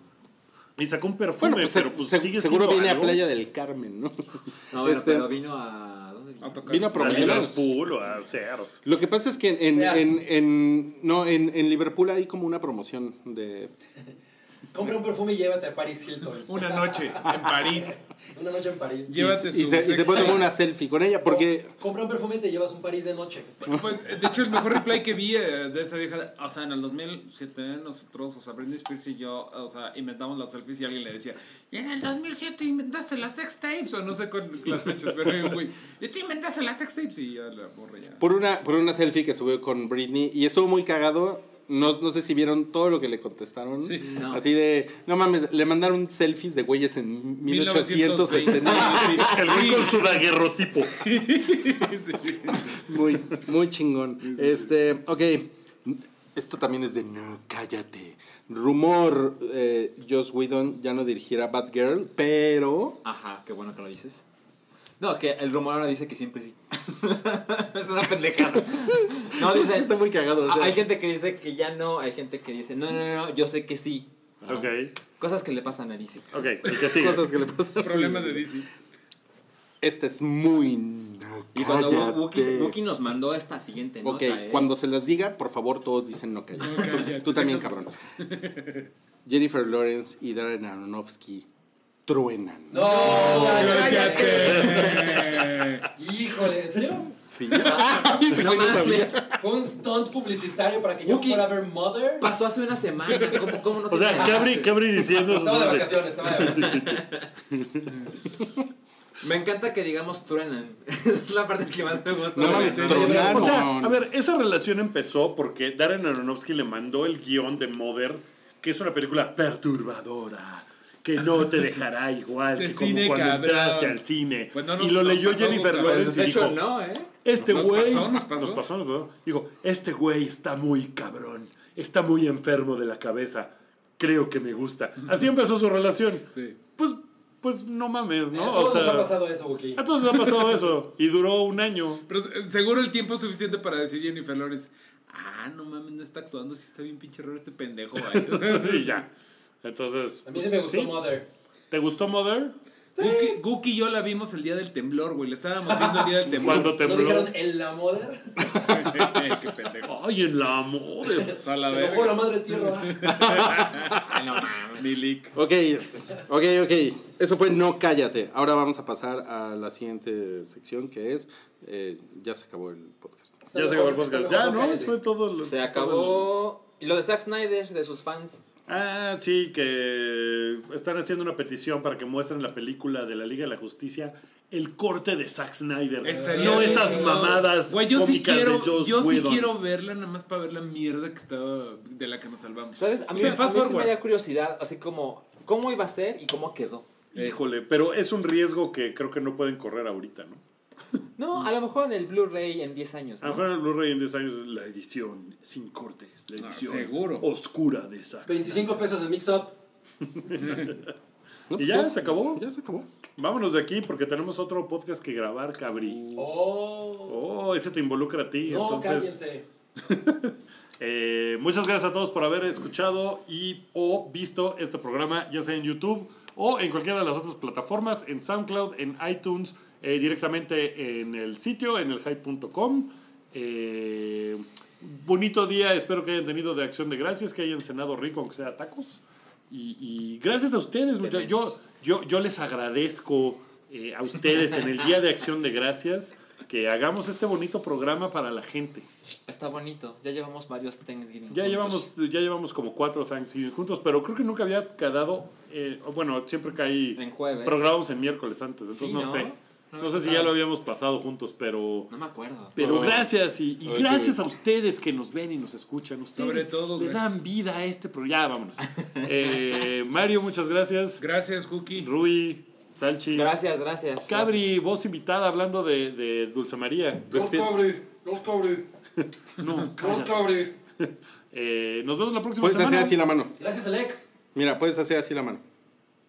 Y sacó un perfume, Bueno, pues, pero pues se- sigue seguro siendo viene algo. a Playa del Carmen, ¿no? No, bueno, Este, pero vino a. ¿Dónde A tocar. Vino a A promocionar. Liverpool o a Sears. Lo que pasa es que en, en, en- no, en, en Liverpool hay como una promoción de... Compra un perfume y llévate a Paris Hilton. Una noche en París. Una noche en París. Llévate y, su se, y se puede tomar una selfie con ella porque... Compra un perfume y te llevas un París de noche. Pues, de hecho, el mejor replay que vi eh, de esa vieja, o sea, en el 2007 nosotros, o sea, Britney Spears y yo, o sea, inventamos las selfies y alguien le decía, y en el 2007 inventaste las sex tapes, o no sé con las fechas, pero güey, y tú inventaste las sex tapes y ya la borré ya. Por una, por una selfie que subió con Britney y estuvo muy cagado. No, no sé si vieron todo lo que le contestaron. Sí. No. Así de, no mames, le mandaron selfies de güeyes en 1870. 1920. El güey con su daguerrotipo. Muy, muy chingón. Este, ok. Esto también es de no, cállate. Rumor, eh, Joss Whedon ya no dirigirá Batgirl, pero Ajá, qué bueno que lo dices. No, que el rumor ahora dice que siempre sí. es una pendejada. No, dice. está muy cagado. o sea, hay gente que dice que ya no, hay gente que dice, no, no, no, no, yo sé que sí. Ok. Cosas que le pasan a DC. Ok, el que sigue. cosas que le pasan. Problemas de DC. Este es muy no, Y cuando. Wookie, Wookie nos mandó esta siguiente Ok, nota, ¿eh? cuando se las diga, por favor, todos dicen no cállate. No, tú también, cabrón. Jennifer Lawrence y Darren Aronofsky truenan. ¡No! ¡Cállate! Híjole, ¿en serio? Sí. Ese No no sabía. Fue un stunt publicitario para que yo fuera a ver Mother. Pasó hace una semana. ¿Cómo, cómo no te O sea? Cabri, Cabri diciendo. Estaba de vacaciones, estaba de vacaciones. Me encanta que digamos truenan. es la parte que más me gusta. No Sí. tronaron. O sea, a ver, esa relación empezó porque Darren Aronofsky le mandó el guion de Mother, que es una película perturbadora, que no te dejará igual que como cine, cuando cabrón. entraste al cine. Pues no nos- y lo nos leyó Jennifer. Lawrence y hecho, dijo, no, ¿eh? este Nos güey... nos pasó. Nos pasó, nos pasó. Dijo, este güey está muy cabrón, está muy enfermo de la cabeza, creo que me gusta. Así empezó su relación. Sí. Pues, pues no mames, ¿no? A O todos nos sea, ha pasado eso, Wookie. a todos nos ha pasado eso. Y duró un año. Pero eh, seguro el tiempo es suficiente para decir Jennifer Lawrence, ah, no mames, no está actuando, si está bien pinche raro este pendejo. güey". y ya. Entonces. A mí sí me gustó ¿sí? Mother. ¿Te gustó Mother? Gookie, Gookie y yo la vimos el día del temblor, güey. Le estábamos viendo el día del temblor. Cuando ¿No tembló. dijeron en la Mother? Qué pendejo. Ay, en la Mother. A la Se enojó la madre tierra. Ay, no leak. Ok, ok, ok. Eso fue no cállate. Ahora vamos a pasar a la siguiente sección que es eh, ya se acabó el podcast. Ya se acabó el podcast. Ya, ¿no? cállate. Fue todo. lo- Se todo lo- acabó. Y lo de Zack Snyder, de sus fans. Ah, sí, que están haciendo una petición para que muestren la película de la Liga de la Justicia, el corte de Zack Snyder. Estaría no bien esas mamadas Güey, yo sí cómicas quiero, de Joss yo sí quiero verla nada más para ver la mierda que estaba de la que nos salvamos. ¿Sabes? A mí, O sea, a mí sí me da curiosidad, así como, ¿cómo iba a ser y cómo quedó? Híjole, pero es un riesgo que creo que no pueden correr ahorita, ¿no? No, a lo mejor en el Blu-ray en 10 años. A lo mejor en el Blu-ray en 10 años es la edición sin cortes, la Ah, edición seguro. oscura de Zack. Snyder. 25 pesos de mix-up. No, ¿Y ya? ¿Se acabó? Ya se acabó. Vámonos de aquí porque tenemos otro podcast que grabar, Cabri. Oh. Oh, ese te involucra a ti. No, entonces, cállense. eh, muchas gracias a todos por haber escuchado y o visto este programa, ya sea en YouTube o en cualquiera de las otras plataformas, en SoundCloud, en iTunes, eh, directamente en el sitio, en el hype.com. Eh, bonito día, espero que hayan tenido de acción de gracias, que hayan cenado rico, aunque sea tacos. Y, y gracias a ustedes. Yo, yo, yo les agradezco eh, a ustedes en el Día de Acción de Gracias que hagamos este bonito programa para la gente. Está bonito. Ya llevamos varios Thanksgiving. Ya juntos. llevamos, ya llevamos como cuatro Thanksgiving juntos, pero creo que nunca había quedado, eh, bueno, siempre caí, En jueves. programamos en miércoles antes, entonces Sí, no, ¿no? sé. No sé si ya lo habíamos pasado juntos, pero... No me acuerdo. Pero Oh. gracias y, gracias a ustedes que nos ven y nos escuchan. Ustedes Sobre todo, le gracias. dan vida a este programa. Ya, vámonos. Eh, Mario, muchas gracias. Gracias, Cookie. Rui, Salchi. Gracias, gracias. Cabri, voz invitada hablando de, de Dulce María. Los cobre, los cobre, No, los cobre. Eh, nos vemos la próxima Puedes semana. hacer así la mano. Gracias, Alex. Mira, puedes hacer así la mano.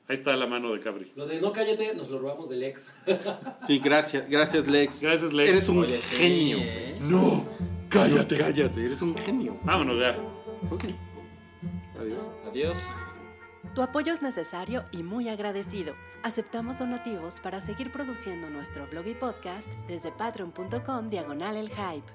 Ahí está la mano de Cabri. Lo de no cállate nos lo robamos del ex. Sí, gracias, gracias Lex. Gracias, Lex. Eres un Oye, sí, genio. ¿eh? No, cállate. Cállate, eres un genio. Vámonos ya. Ok. Adiós. Adiós. Tu apoyo es necesario y muy agradecido. Aceptamos donativos para seguir produciendo nuestro blog y podcast desde patreon.com diagonal el hype.